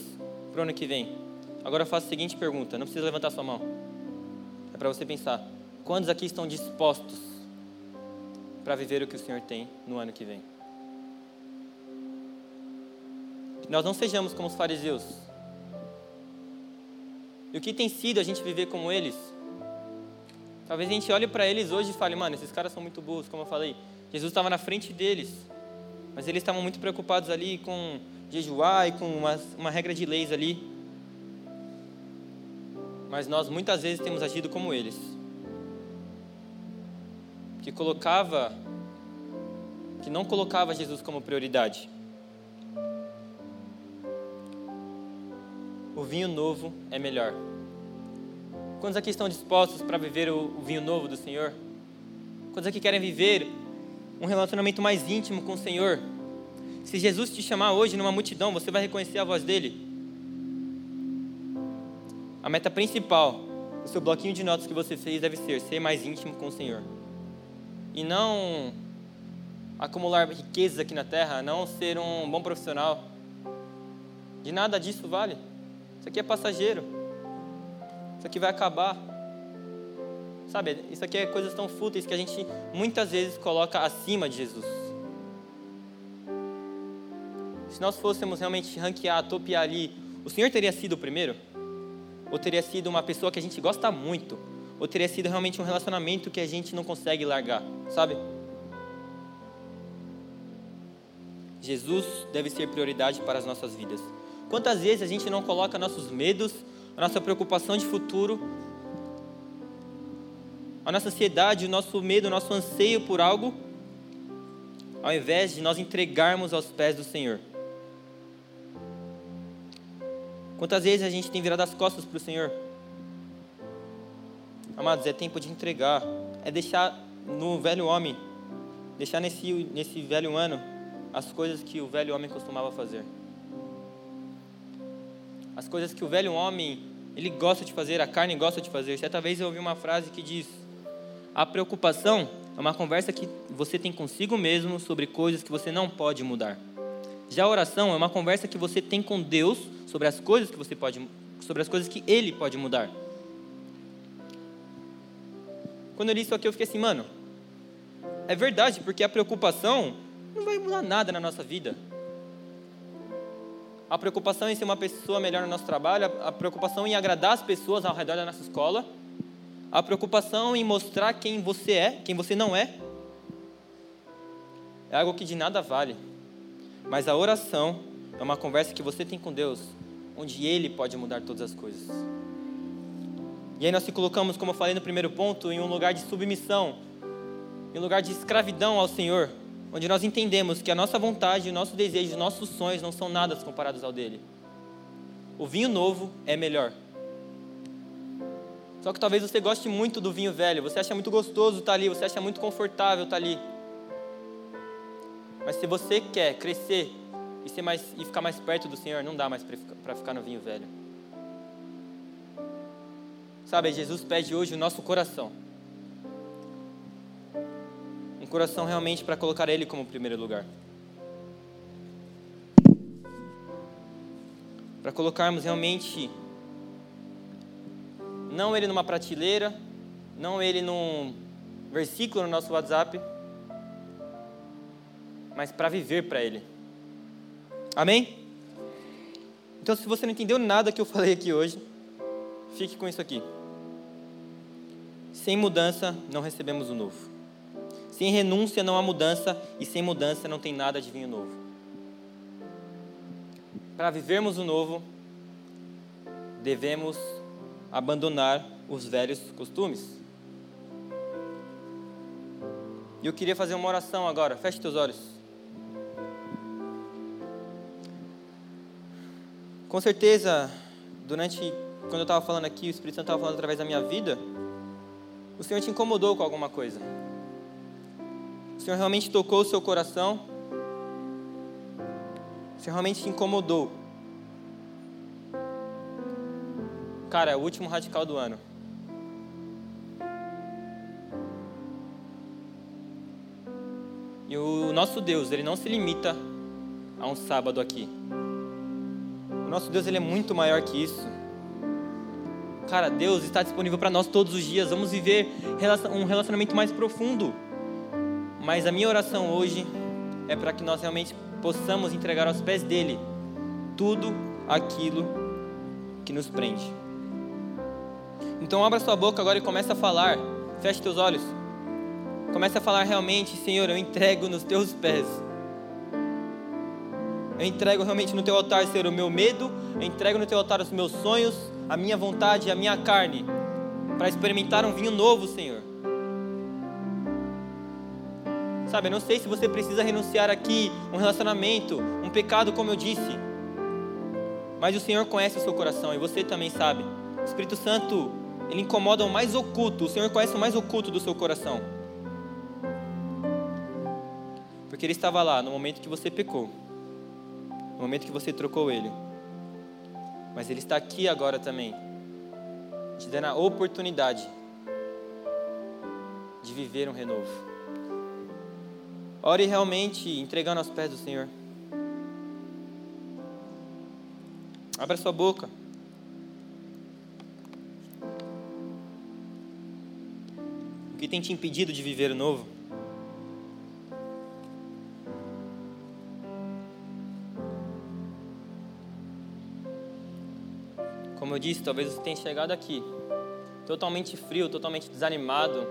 para o ano que vem. Agora eu faço a seguinte pergunta, não precisa levantar sua mão é para você pensar: quantos aqui estão dispostos para viver o que o Senhor tem no ano que vem? Que nós não sejamos como os fariseus. E o que tem sido a gente viver como eles? Talvez a gente olhe para eles hoje e fale: mano, esses caras são muito burros, como eu falei. Jesus estava na frente deles, mas eles estavam muito preocupados ali com jejuar e com uma, uma regra de leis ali. Mas nós muitas vezes temos agido como eles. Que colocava que não colocava Jesus como prioridade. O vinho novo é melhor. Quantos aqui estão dispostos para viver o vinho novo do Senhor? Quantos aqui querem viver um relacionamento mais íntimo com o Senhor? Se Jesus te chamar hoje numa multidão, você vai reconhecer a voz dele. A meta principal do seu bloquinho de notas que você fez deve ser ser mais íntimo com o Senhor. E não acumular riquezas aqui na terra, não ser um bom profissional. De nada disso vale. Isso aqui é passageiro. Isso aqui vai acabar. Sabe, isso aqui é coisas tão fúteis que a gente muitas vezes coloca acima de Jesus. Se nós fôssemos realmente ranquear, topear ali, o Senhor teria sido o primeiro? Ou teria sido uma pessoa que a gente gosta muito? Ou teria sido realmente um relacionamento que a gente não consegue largar, sabe? Jesus deve ser prioridade para as nossas vidas. Quantas vezes a gente não coloca nossos medos, a nossa preocupação de futuro, a nossa ansiedade, o nosso medo, o nosso anseio por algo, ao invés de nós entregarmos aos pés do Senhor. Quantas vezes a gente tem virado as costas para o Senhor? Amados, é tempo de entregar, é deixar no velho homem, deixar nesse, nesse velho ano as coisas que o velho homem costumava fazer. As coisas que o velho homem, ele gosta de fazer, a carne gosta de fazer. Certa vez eu ouvi uma frase que diz: A preocupação é uma conversa que você tem consigo mesmo sobre coisas que você não pode mudar. Já a oração é uma conversa que você tem com Deus sobre as coisas que você pode sobre as coisas que ele pode mudar. Quando eu li isso aqui, eu fiquei assim, mano, é verdade, porque a preocupação não vai mudar nada na nossa vida. A preocupação em ser uma pessoa melhor no nosso trabalho, a preocupação em agradar as pessoas ao redor da nossa escola, a preocupação em mostrar quem você é, quem você não é, é algo que de nada vale. Mas a oração é uma conversa que você tem com Deus, onde Ele pode mudar todas as coisas. E aí nós se colocamos, como eu falei no primeiro ponto, em um lugar de submissão, em um lugar de escravidão ao Senhor, onde nós entendemos que a nossa vontade, o nosso desejo, os nossos sonhos não são nada comparados ao dele. O vinho novo é melhor. Só que talvez você goste muito do vinho velho, você acha muito gostoso estar ali, você acha muito confortável estar ali. Mas se você quer crescer e, ser mais, e ficar mais perto do Senhor, não dá mais para ficar no vinho velho. Sabe, Jesus pede hoje o nosso coração um coração realmente para colocar Ele como primeiro lugar. Para colocarmos realmente, não Ele numa prateleira, não Ele num versículo no nosso WhatsApp, mas para viver para Ele. Amém? Então, se você não entendeu nada que eu falei aqui hoje, fique com isso aqui. Sem mudança, não recebemos o novo. Sem renúncia não há mudança, e sem mudança não tem nada de vinho novo. Para vivermos o novo, devemos abandonar os velhos costumes. E eu queria fazer uma oração agora. Feche teus olhos. Com certeza, durante quando eu estava falando aqui, o Espírito Santo estava falando através da minha vida, o Senhor te incomodou com alguma coisa. O Senhor realmente tocou o seu coração? O Senhor realmente te incomodou? Cara, é o último radical do ano. E o nosso Deus, ele não se limita a um sábado aqui. Nosso Deus, ele é muito maior que isso. Cara, Deus está disponível para nós todos os dias. Vamos viver um relacionamento mais profundo. Mas a minha oração hoje é para que nós realmente possamos entregar aos pés dele tudo aquilo que nos prende. Então abra sua boca agora e comece a falar. Feche teus olhos. Comece a falar realmente, Senhor, eu entrego nos teus pés. Eu entrego realmente no teu altar, Senhor, o meu medo. Eu entrego no teu altar os meus sonhos, a minha vontade, a minha carne, para experimentar um vinho novo, Senhor. Sabe, eu não sei se você precisa renunciar aqui um relacionamento, um pecado, como eu disse. Mas o Senhor conhece o seu coração e você também sabe. O Espírito Santo, ele incomoda o mais oculto. O Senhor conhece o mais oculto do seu coração. Porque ele estava lá no momento que você pecou. No momento que você trocou ele. Mas ele está aqui agora também. Te dando a oportunidade de viver um renovo. Ore realmente entregando aos pés do Senhor. Abra sua boca. O que tem te impedido de viver o novo? Eu disse, talvez você tenha chegado aqui totalmente frio, totalmente desanimado,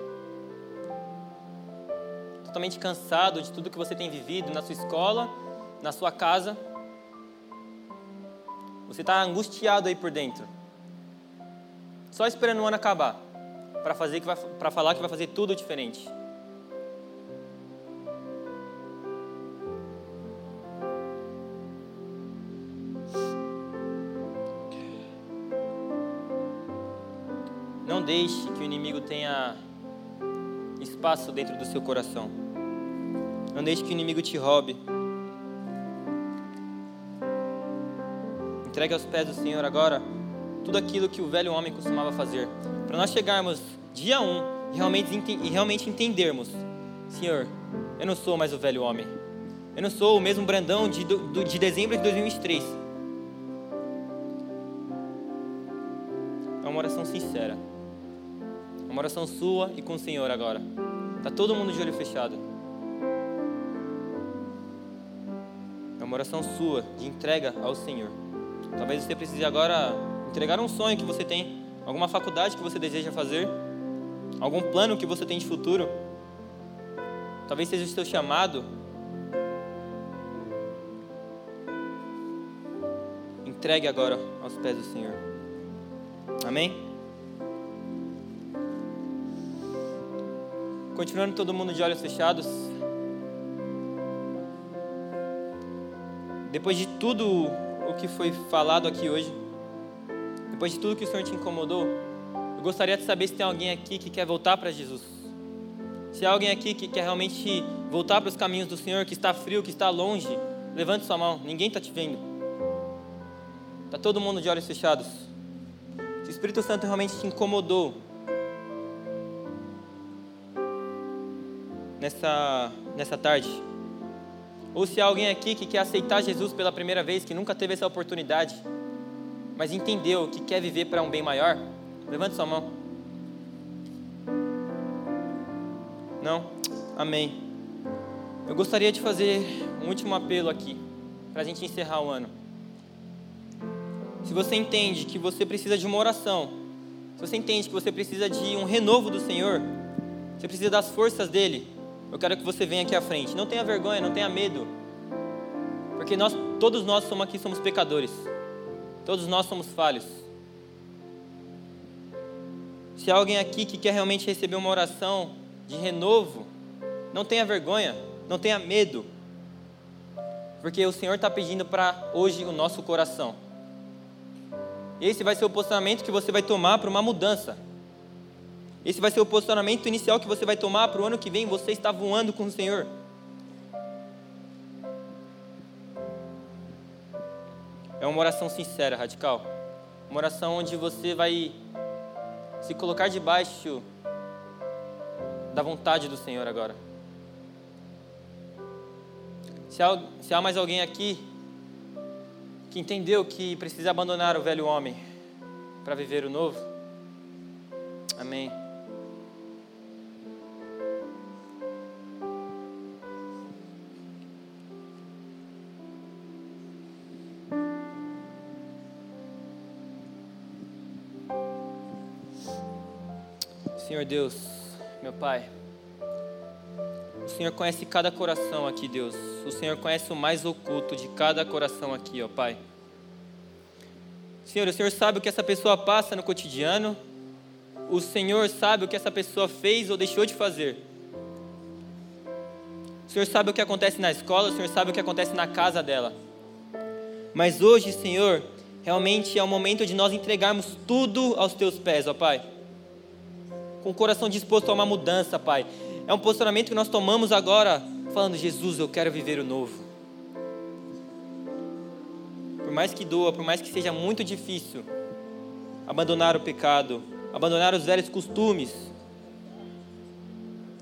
totalmente cansado de tudo que você tem vivido na sua escola, na sua casa. Você está angustiado aí por dentro, só esperando o ano acabar para fazer para falar que vai fazer tudo diferente. Deixe que o inimigo tenha espaço dentro do seu coração. Não deixe que o inimigo te roube. Entregue aos pés do Senhor agora tudo aquilo que o velho homem costumava fazer. Para nós chegarmos dia 1 um, e realmente, e realmente entendermos: Senhor, eu não sou mais o velho homem. Eu não sou o mesmo Brandão de, de dezembro de 2023. É uma oração sincera. É uma oração sua e com o Senhor agora. Está todo mundo de olho fechado. uma oração sua de entrega ao Senhor. Talvez você precise agora entregar um sonho que você tem, alguma faculdade que você deseja fazer, algum plano que você tem de futuro. Talvez seja o seu chamado. Entregue agora aos pés do Senhor. Amém? Continuando todo mundo de olhos fechados. Depois de tudo o que foi falado aqui hoje, depois de tudo que o Senhor te incomodou, eu gostaria de saber se tem alguém aqui que quer voltar para Jesus. Se há alguém aqui que quer realmente voltar para os caminhos do Senhor, que está frio, que está longe, levante sua mão, ninguém está te vendo. Está todo mundo de olhos fechados. Se o Espírito Santo realmente te incomodou nessa, nessa tarde, ou se há alguém aqui que quer aceitar Jesus pela primeira vez, que nunca teve essa oportunidade, mas entendeu que quer viver para um bem maior, levante sua mão. Não? Amém. Eu gostaria de fazer um último apelo aqui, para a gente encerrar o ano. Se você entende que você precisa de uma oração, se você entende que você precisa de um renovo do Senhor, você precisa das forças dele, eu quero que você venha aqui à frente. Não tenha vergonha, não tenha medo. Porque nós, todos nós somos aqui somos pecadores. Todos nós somos falhos. Se há alguém aqui que quer realmente receber uma oração de renovo, não tenha vergonha, não tenha medo. Porque o Senhor está pedindo para hoje o nosso coração. Esse vai ser o posicionamento que você vai tomar para uma mudança. Esse vai ser o posicionamento inicial que você vai tomar para o ano que vem. Você está voando com o Senhor. É uma oração sincera, radical. Uma oração onde você vai se colocar debaixo da vontade do Senhor agora. Se há, se há mais alguém aqui que entendeu que precisa abandonar o velho homem para viver o novo, amém. Senhor Deus, meu Pai, o Senhor conhece cada coração aqui, Deus. O Senhor conhece o mais oculto de cada coração aqui, ó Pai. Senhor, o Senhor sabe o que essa pessoa passa no cotidiano, o Senhor sabe o que essa pessoa fez ou deixou de fazer. O Senhor sabe o que acontece na escola, o Senhor sabe o que acontece na casa dela. Mas hoje, Senhor, realmente é o momento de nós entregarmos tudo aos teus pés, ó Pai. Com o coração disposto a uma mudança, Pai. É um posicionamento que nós tomamos agora, falando: Jesus, eu quero viver o novo. Por mais que doa, por mais que seja muito difícil, abandonar o pecado, abandonar os velhos costumes,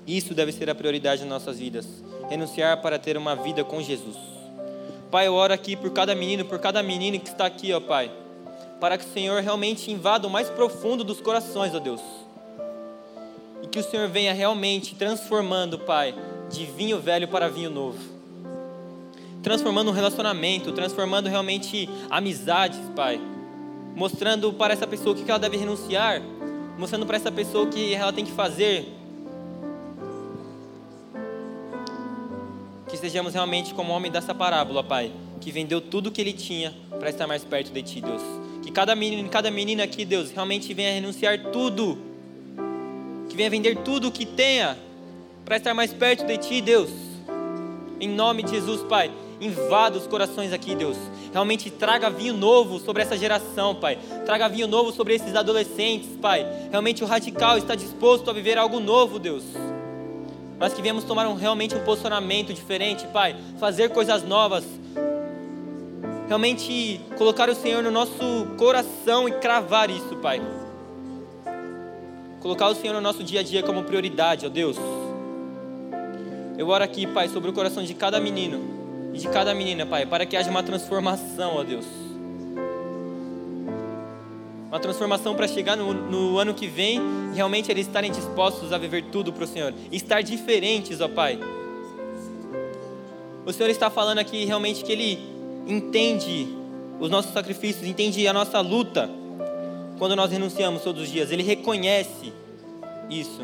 isso deve ser a prioridade nas nossas vidas. Renunciar para ter uma vida com Jesus. Pai, eu oro aqui por cada menino, por cada menina que está aqui, ó Pai. Para que o Senhor realmente invada o mais profundo dos corações, ó Deus. E que o Senhor venha realmente transformando, Pai, de vinho velho para vinho novo. Transformando um relacionamento, transformando realmente amizades, Pai. Mostrando para essa pessoa o que ela deve renunciar. Mostrando para essa pessoa o que ela tem que fazer que sejamos realmente como o homem dessa parábola, Pai, que vendeu tudo o que ele tinha para estar mais perto de Ti, Deus. Que cada menino, cada menina aqui, Deus, realmente venha renunciar tudo, que venha vender tudo o que tenha para estar mais perto de Ti, Deus. Em nome de Jesus, Pai, invada os corações aqui, Deus. Realmente traga vinho novo sobre essa geração, Pai. Traga vinho novo sobre esses adolescentes, Pai. Realmente o radical está disposto a viver algo novo, Deus mas que viemos tomar um, realmente um posicionamento diferente, Pai, fazer coisas novas, realmente colocar o Senhor no nosso coração e cravar isso, Pai. Colocar o Senhor no nosso dia a dia como prioridade, ó Deus. Eu oro aqui, Pai, sobre o coração de cada menino e de cada menina, Pai, para que haja uma transformação, ó Deus uma transformação para chegar no, no, ano que vem e realmente eles estarem dispostos a viver tudo para o Senhor, e estar diferentes, ó Pai. O Senhor está falando aqui realmente que Ele entende os nossos sacrifícios, entende a nossa luta quando nós renunciamos todos os dias. Ele reconhece isso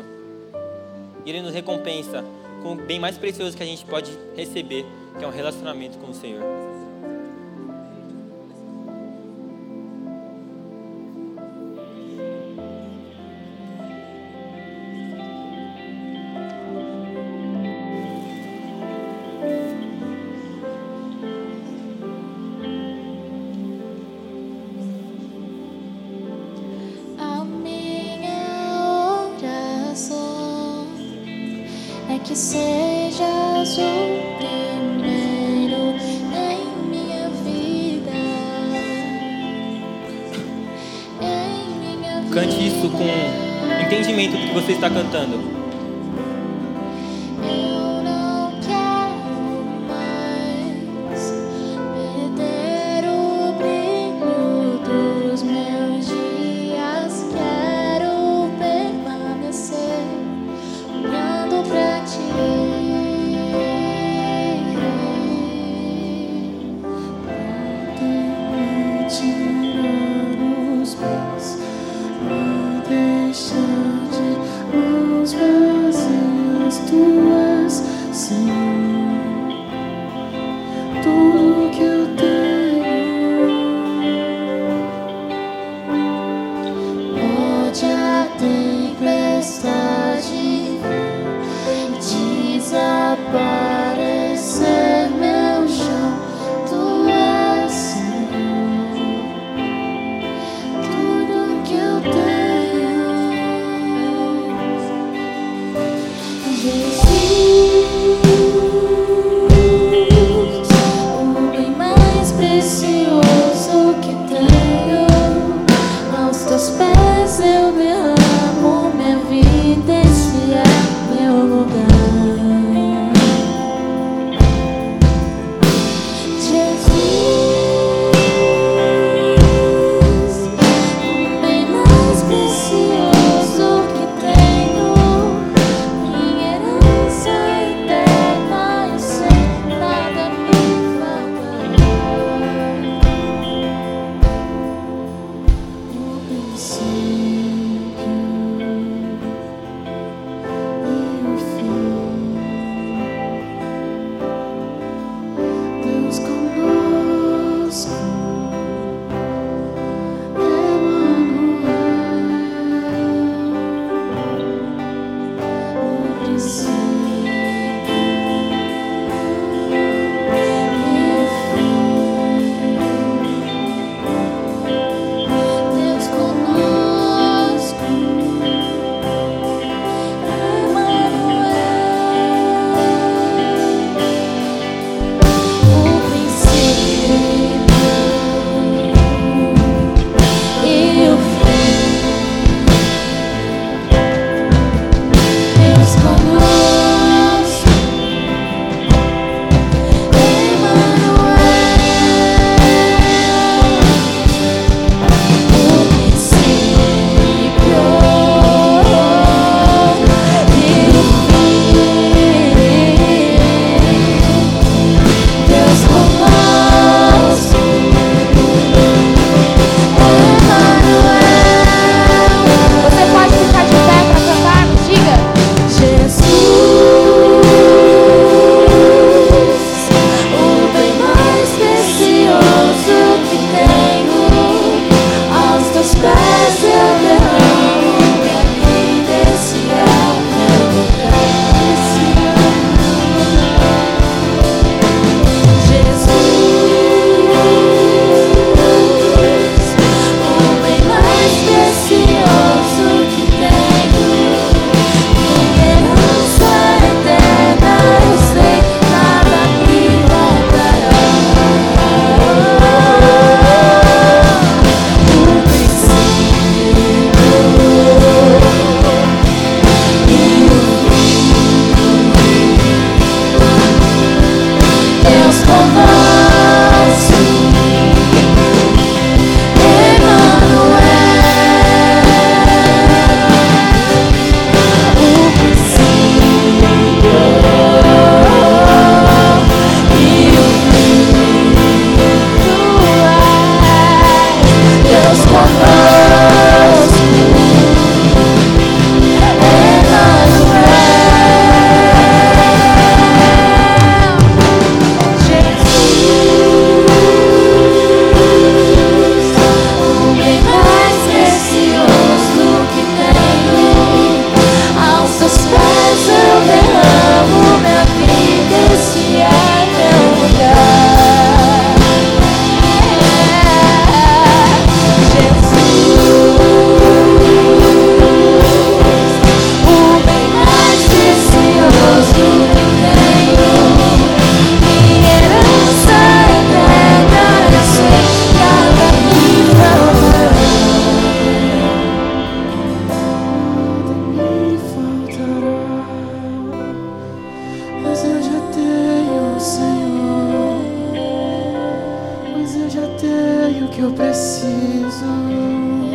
e Ele nos recompensa com o bem mais precioso que a gente pode receber, que é um relacionamento com o Senhor. dreams will que eu preciso.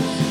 Bye.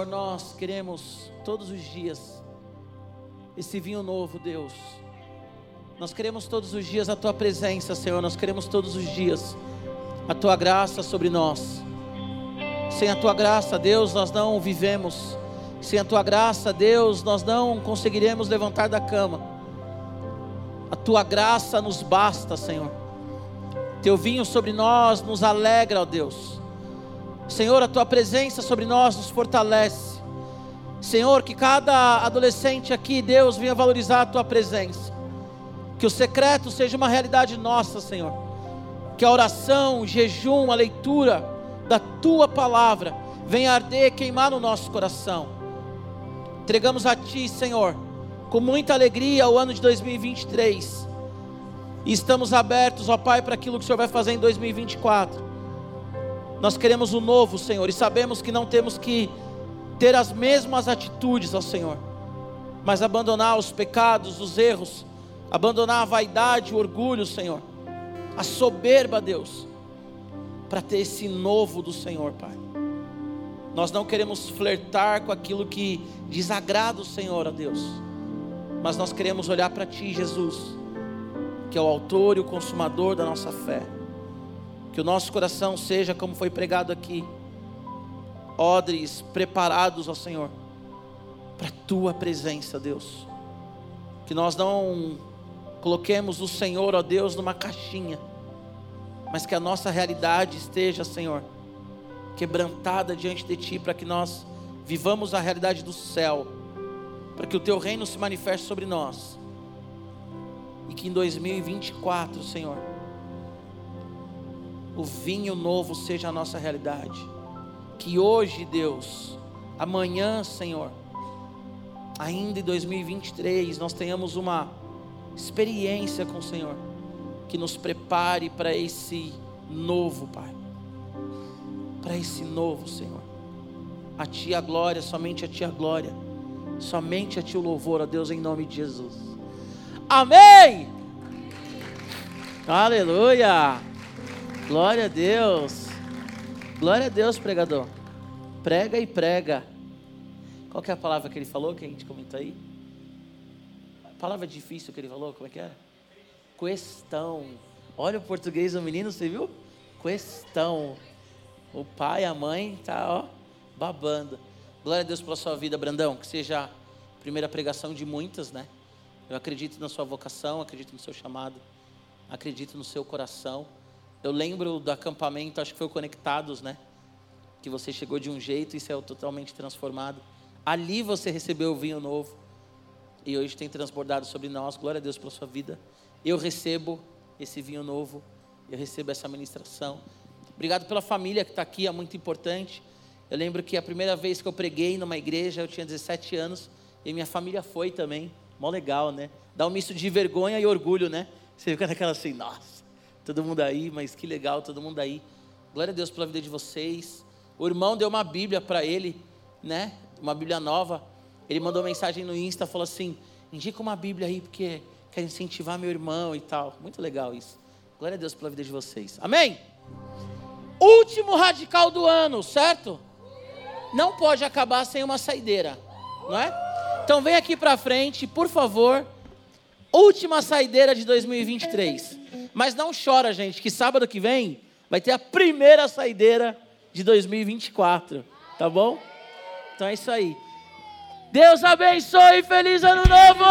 Senhor, nós queremos todos os dias esse vinho novo, Deus. Nós queremos todos os dias a tua presença, Senhor. Nós queremos todos os dias a tua graça sobre nós. Sem a tua graça, Deus, nós não vivemos. Sem a tua graça, Deus, nós não conseguiremos levantar da cama. A tua graça nos basta, Senhor. Teu vinho sobre nós nos alegra, ó Deus. Senhor, a tua presença sobre nós nos fortalece. Senhor, que cada adolescente aqui, Deus, venha valorizar a tua presença. Que o secreto seja uma realidade nossa, Senhor. Que a oração, o jejum, a leitura da tua palavra venha arder, queimar no nosso coração. Entregamos a ti, Senhor, com muita alegria o ano de 2023. E estamos abertos, ó Pai, para aquilo que o Senhor vai fazer em 2024. Nós queremos o novo, Senhor, e sabemos que não temos que ter as mesmas atitudes ao Senhor, mas abandonar os pecados, os erros, abandonar a vaidade, o orgulho, Senhor, a soberba, Deus, para ter esse novo do Senhor, Pai. Nós não queremos flertar com aquilo que desagrada o Senhor, ó Deus, mas nós queremos olhar para Ti, Jesus, que é o autor e o consumador da nossa fé. Que o nosso coração seja como foi pregado aqui, odres preparados ao Senhor, para a tua presença, Deus. Que nós não coloquemos o Senhor, ó Deus, numa caixinha, mas que a nossa realidade esteja, Senhor, quebrantada diante de Ti, para que nós vivamos a realidade do céu, para que o Teu reino se manifeste sobre nós, e que em 2024, Senhor, o vinho novo seja a nossa realidade. Que hoje, Deus, amanhã, Senhor, ainda em 2023, nós tenhamos uma experiência com o Senhor que nos prepare para esse novo, Pai. Para esse novo, Senhor. A Ti a glória, somente a Ti a glória. Somente a Ti o louvor, a Deus, em nome de Jesus. Amém! Aleluia! Glória a Deus. Glória a Deus, pregador. Prega e prega. Qual que é a palavra que ele falou que a gente comentou aí? A palavra difícil que ele falou, como é que era? Questão. Olha o português do menino, você viu? Questão. O pai, a mãe, tá ó, babando. Glória a Deus pela sua vida, Brandão. Que seja a primeira pregação de muitas, né? Eu acredito na sua vocação, acredito no seu chamado, acredito no seu coração. Eu lembro do acampamento, acho que foi Conectados, né? Que você chegou de um jeito e saiu totalmente transformado. Ali você recebeu o vinho novo. E hoje tem transbordado sobre nós. Glória a Deus pela sua vida. Eu recebo esse vinho novo. Eu recebo essa ministração. Obrigado pela família que está aqui, é muito importante. Eu lembro que a primeira vez que eu preguei numa igreja, eu tinha 17 anos. E minha família foi também. Mó legal, né? Dá um misto de vergonha e orgulho, né? Você fica naquela assim, nossa todo mundo aí, mas que legal, todo mundo aí. Glória a Deus pela vida de vocês. O irmão deu uma Bíblia para ele, né? Uma Bíblia nova. Ele mandou mensagem no Insta, falou assim: indica uma Bíblia aí, porque quer incentivar meu irmão e tal. Muito legal isso. Glória a Deus pela vida de vocês. Amém? Último radical do ano, certo? Não pode acabar sem uma saideira, não é? Então vem aqui para frente, por favor. Última saideira de 2023. Mas não chora, gente, que sábado que vem vai ter a primeira saideira de 2024, tá bom? Então é isso aí. Deus abençoe e feliz ano novo!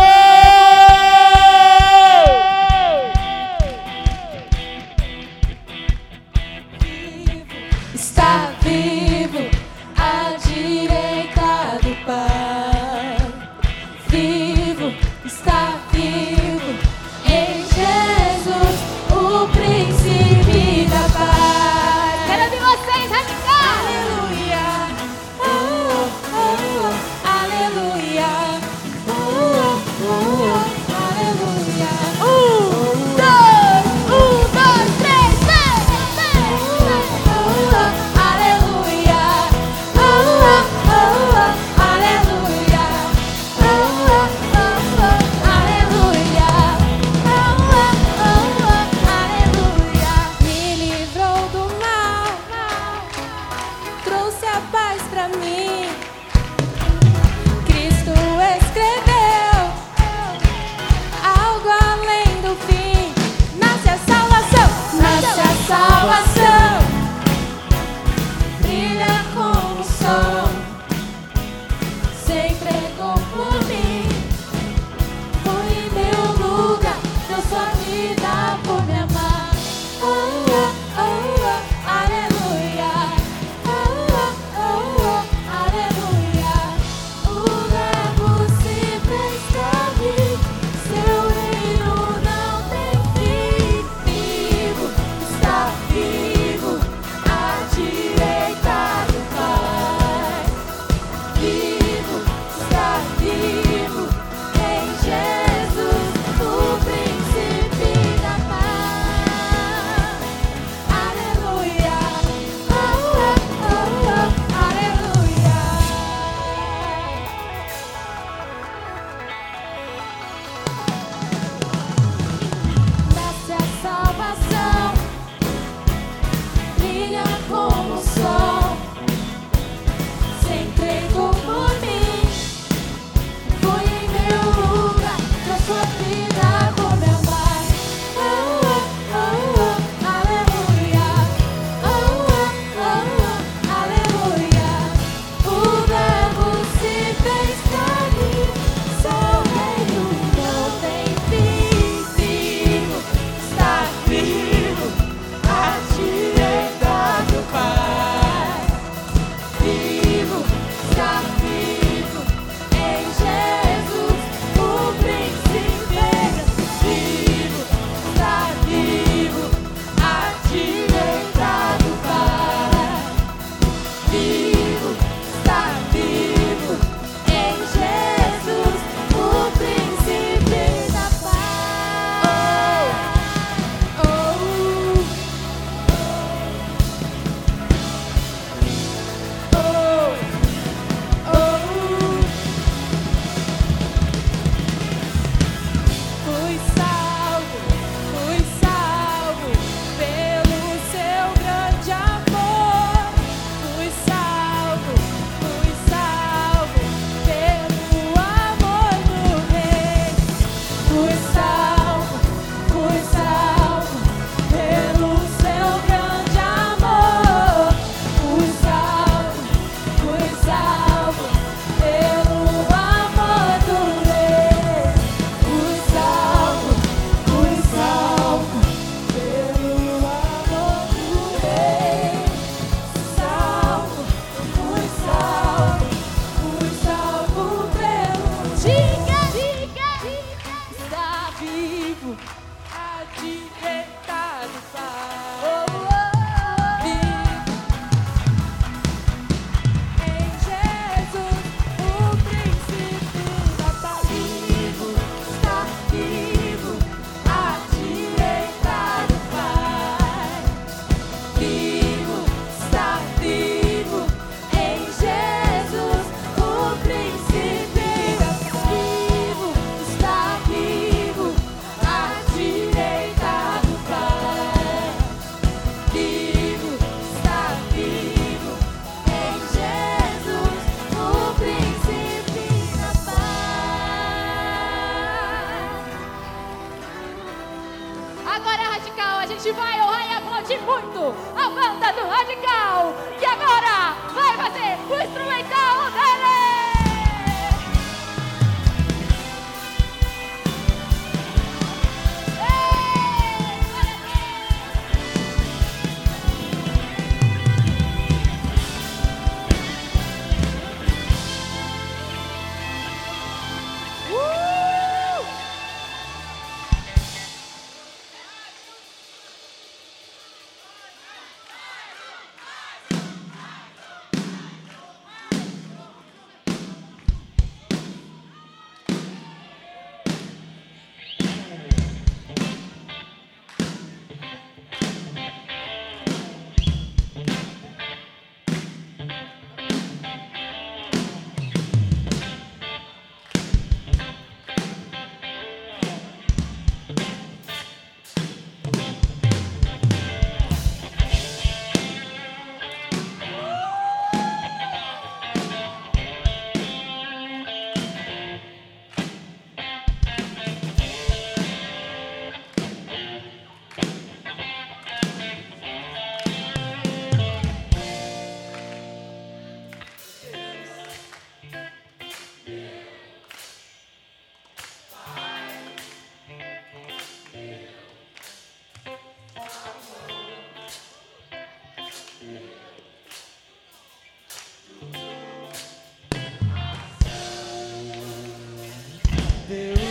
Deus